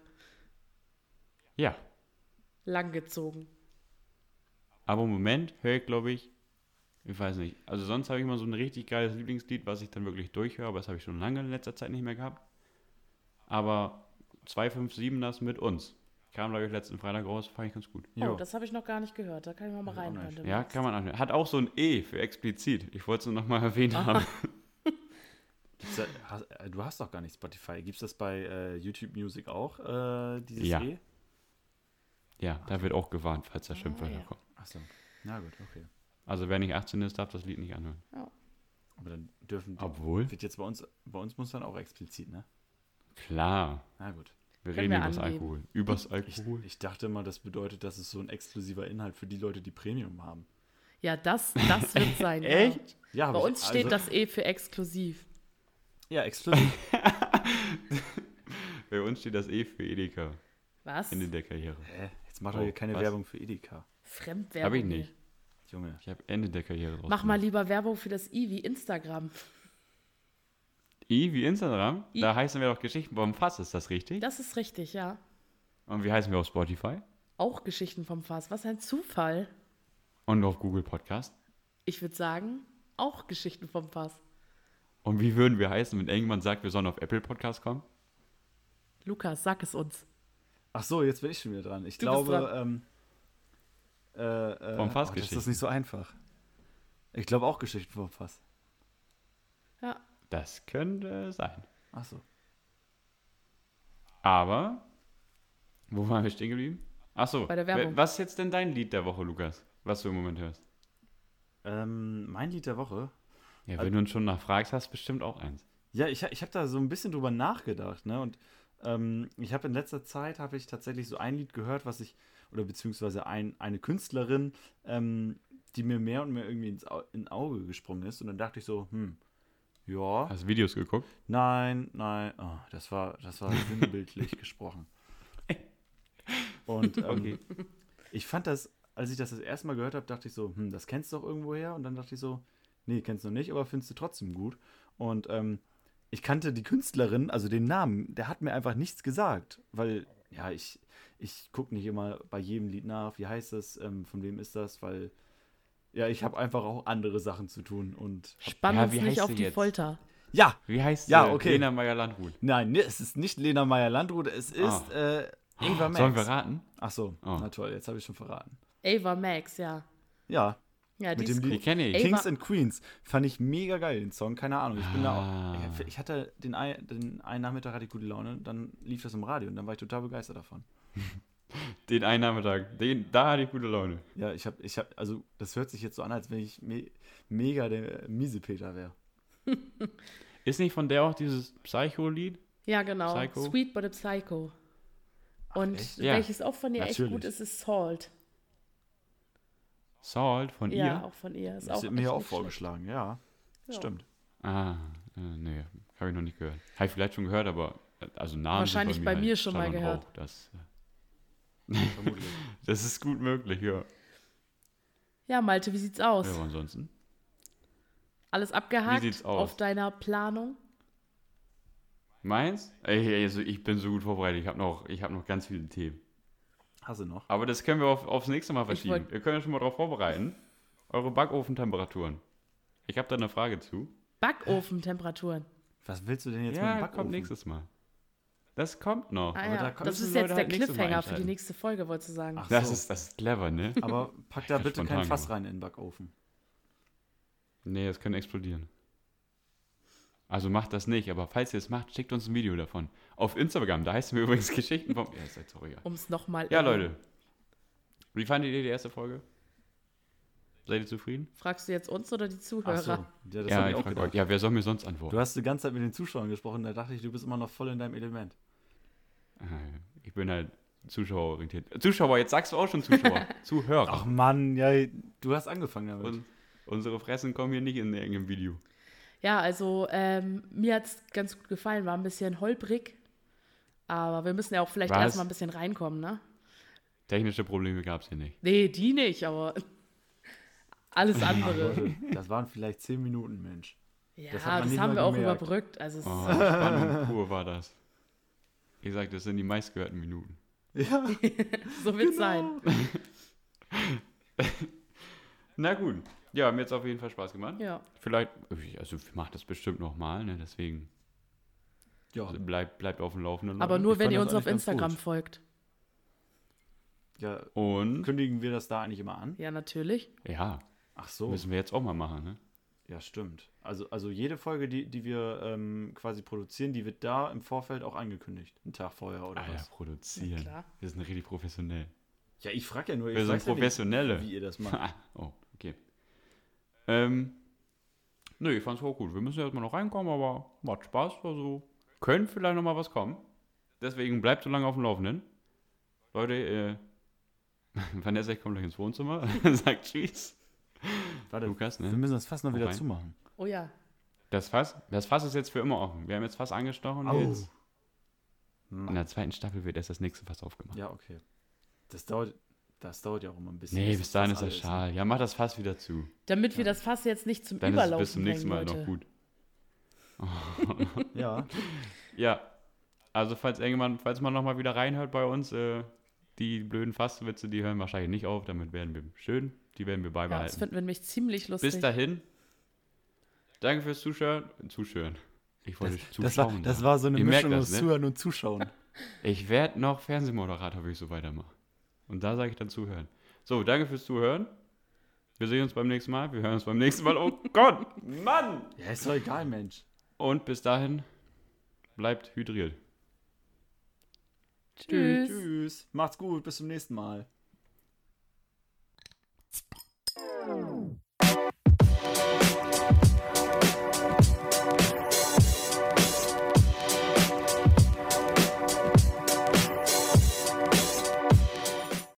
Ja, Langgezogen. aber im Moment höre ich, glaube ich, ich weiß nicht, also sonst habe ich immer so ein richtig geiles Lieblingslied, was ich dann wirklich durchhöre, aber das habe ich schon lange in letzter Zeit nicht mehr gehabt. Aber 257 das mit uns. Kam, glaube ich, letzten Freitag raus, fand ich ganz gut. Oh, Jo. das habe ich noch gar nicht gehört. Da kann ich mal, mal reinhören. Ja, kann man anhören. Hat auch so ein E für explizit. Ich wollte es nur nochmal erwähnt haben. Gibt's da, hast, äh, du hast doch gar nicht Spotify. Gibt es das bei äh, YouTube Music auch, äh, dieses Ja. E? Ja, da wird auch gewarnt, falls da Schimpfwörter ja. kommen. Achso. Na gut, okay. Also wer nicht 18 ist, darf das Lied nicht anhören. Aber dann dürfen die, Obwohl? wird jetzt bei uns, bei uns muss dann auch explizit, ne? Klar. Na gut. Wir Können reden wir übers angeben. Alkohol. Übers Ich, Alkohol. ich dachte immer, das bedeutet, dass es so ein exklusiver Inhalt für die Leute, die Premium haben. Ja, das, das wird sein. ja. Echt? Ja, Bei hab ich- uns steht also- das E für exklusiv. Ja, exklusiv. Bei uns steht das E für Edeka. Was? Ende der Karriere. Hä? Jetzt macht Oh, doch hier keine was? Werbung für Edeka. Fremdwerbung. Hab ich nicht. Junge. Ich habe Ende der Karriere draus Mach mal lieber Werbung für das I wie Instagram. I wie Instagram? I. Da heißen wir doch Geschichten vom Fass, ist das richtig? Das ist richtig, ja. Und wie heißen wir auf Spotify? Auch Geschichten vom Fass. Was ein Zufall. Und auf Google Podcast? Ich würde sagen, auch Geschichten vom Fass. Und wie würden wir heißen, wenn irgendjemand sagt, wir sollen auf Apple Podcast kommen? Lukas, sag es uns. Ach so, jetzt bin ich schon wieder dran. Ich Du bist glaube, ähm, äh, äh, Vom Fass oh, das ist nicht so einfach. Ich glaube auch Geschichten vom Fass. Ja, Das könnte sein. Ach so. Aber, wo waren wir stehen geblieben? Achso, Bei der Werbung. was ist jetzt denn dein Lied der Woche, Lukas? Was du im Moment hörst? Ähm, mein Lied der Woche. Ja, Also- wenn du uns schon nachfragst, hast du bestimmt auch eins. Ja, ich, ich habe da so ein bisschen drüber nachgedacht, ne? Und ähm, ich habe in letzter Zeit habe ich tatsächlich so ein Lied gehört, was ich, oder beziehungsweise ein, eine Künstlerin, ähm, die mir mehr und mehr irgendwie ins Au in Auge gesprungen ist. Und dann dachte ich so, hm, ja, Hast du Videos geguckt? nein, nein, oh, das war, das war sinnbildlich gesprochen. Und ähm, Okay. ich fand das, als ich das das erste Mal gehört habe, dachte ich so, hm, das kennst du doch irgendwoher. Und dann dachte ich so, nee, kennst du noch nicht, aber findest du trotzdem gut. Und ähm, ich kannte die Künstlerin, also den Namen, der hat mir einfach nichts gesagt, weil, ja, ich, ich gucke nicht immer bei jedem Lied nach, wie heißt das, ähm, von wem ist das, weil, ja, ich habe einfach auch andere Sachen zu tun und, spann Ja, nicht heißt auf sie die jetzt? Folter. ja, Wie heißt Ja, äh, okay. Lena Meyer-Landrut? nein, nee, es ist nicht Lena Meyer-Landrut, es ist Ah. äh, Ava Max. Sollen wir raten? Ach so, Oh. na toll, jetzt habe ich schon verraten. Ava Max, ja. Ja, Ja, die Mit dem. Die kenne ich. Kings and Queens fand ich mega geil, den Song. Keine Ahnung. Ich bin da Ah. auch. Ich, ich hatte den, ein- den einen Nachmittag hatte ich gute Laune, dann lief das im Radio und dann war ich total begeistert davon. Den einen Nachmittag. Den, da hatte ich gute Laune. Ja, ich habe, ich habe, also das hört sich jetzt so an, als wenn ich me mega der Miesepeter wäre. Ist nicht von der auch dieses Psycho-Lied? Ja, genau. Psycho? Sweet but a Psycho. Und echt? Ja. welches auch von ihr echt Natürlich. gut ist, ist Salt. Salt von Ja, ihr? auch von ihr. Ist Das auch wird mir ja auch schlecht. vorgeschlagen, ja. Ja. Stimmt. Ah, äh, nee, habe ich noch nicht gehört. Habe ich vielleicht schon gehört, aber äh, also Namen Wahrscheinlich sind bei mir halt schon mal gehört. Rauch. Das, äh, Vermutlich. das ist gut möglich, ja. Ja, Malte, wie sieht's aus? Ja, ansonsten. Alles abgehakt Wie sieht's aus? auf deiner Planung? Meins? Ey, also ich bin so gut vorbereitet. Ich habe noch, ich hab noch ganz viele Themen. Hast du noch? Aber das können wir auf, aufs nächste Mal verschieben. wollt- Wir können ja schon mal darauf vorbereiten. Eure Backofentemperaturen. Ich habe da eine Frage zu. Backofentemperaturen. Was willst du denn jetzt ja, mit dem Backofen? kommt nächstes Mal. Das kommt noch. Ah, ja. da das ist Leute jetzt der halt Cliffhanger für die nächste Folge, wolltest du sagen. Ach Das so. ist, das ist clever, ne? Aber pack da bitte kein Fass gemacht. rein in den Backofen. Nee, das könnte explodieren. Also macht das nicht, aber falls ihr es macht, schickt uns ein Video davon. Auf Instagram, da heißen wir übrigens Geschichten vom. Ja, ist jetzt egal. Um es nochmal. Ja, Leute. Wie fandet ihr die erste Folge? Seid ihr zufrieden? Fragst du jetzt uns oder die Ach so. Zuhörer? Ja, das ja, ich auch frag gedacht. euch. Ja, wer soll mir sonst antworten? Du hast die ganze Zeit mit den Zuschauern gesprochen, da dachte ich, du bist immer noch voll in deinem Element. Ah, Ich bin halt zuschauerorientiert. Zuschauer, jetzt sagst du auch schon Zuschauer. Zuhörer. Ach Mann, ja, du hast angefangen damit. Und unsere Fressen kommen hier nicht in irgendeinem Video. Ja, also ähm, mir hat es ganz gut gefallen, war ein bisschen holprig. Aber wir müssen ja auch vielleicht Was? erstmal ein bisschen reinkommen, ne? Technische Probleme gab es hier nicht. Nee, die nicht, aber alles andere. Leute, das waren vielleicht zehn Minuten, Mensch. ja, Das das, hat man nicht haben wir auch gemerkt. überbrückt. Also es Oh, Spannung pur war das. Ich sag, das sind die meistgehörten Minuten. Ja, so wird es sein. Na gut. Ja, mir jetzt auf jeden Fall Spaß gemacht. Ja. Vielleicht, also ich mach das bestimmt nochmal, ne? Deswegen ja, bleibt bleibt auf dem Laufenden. Aber Leute. nur, ich wenn ihr uns auf Instagram gut. folgt. ja. Und Kündigen wir das da eigentlich immer an? Ja, natürlich. ja, Ach so. müssen wir jetzt auch mal machen, ne? Ja, stimmt. Also, also jede Folge, die, die wir ähm, quasi produzieren, die wird da im Vorfeld auch angekündigt. Einen Tag vorher oder Ah ja, was. Ja, produzieren. klar. Wir sind richtig professionell. Ja, ich frage ja nur, ich Wir sind weiß ja nicht, Professionelle. wie ihr das macht. Oh. Ähm, nö, ich fand's auch gut. Wir müssen erstmal noch reinkommen, aber macht Spaß. Also, könnte vielleicht noch mal was kommen. Deswegen bleibt so lange auf dem Laufenden. Leute, äh, Vanessa, ich komme gleich ins Wohnzimmer. Sagt Tschüss. Warte, Lukas, wir ne? müssen das fast noch wieder rein. zumachen. Oh ja. Das Fass, das Fass ist jetzt für immer offen. Wir haben jetzt Fass angestochen. Au. Jetzt. In der zweiten Staffel wird erst das nächste Fass aufgemacht. Ja, okay. Das dauert, das dauert ja auch immer ein bisschen. Nee, bis dahin ist das alles- schal. Ja, mach das Fass wieder zu. Damit wir das Fass jetzt nicht zum Dann ist es Überlaufen bis zum nächsten Mal bringen, noch Leute. gut. Ja, Ja, also falls irgendwann, falls man nochmal wieder reinhört bei uns, äh, die blöden Fasswitze, die hören wahrscheinlich nicht auf. Damit werden wir schön, die werden wir Ja, das beibehalten. finden wir nämlich ziemlich lustig. Bis dahin, danke fürs Zuschauen. Zuschauen. Ich wollte das, zuschauen. das, war, das war so eine Ihr Mischung das, aus ne? Zuhören und Zuschauen. Ich werde noch Fernsehmoderator, wenn ich so weitermache. Und da sage ich dann zuhören. So, danke fürs Zuhören. Wir sehen uns beim nächsten Mal. Wir hören uns beim nächsten Mal. Oh Gott, Mann! Ja, ist doch egal, Mensch. Und bis dahin, bleibt hydriert. Tschüss. Tschüss. Macht's gut, bis zum nächsten Mal.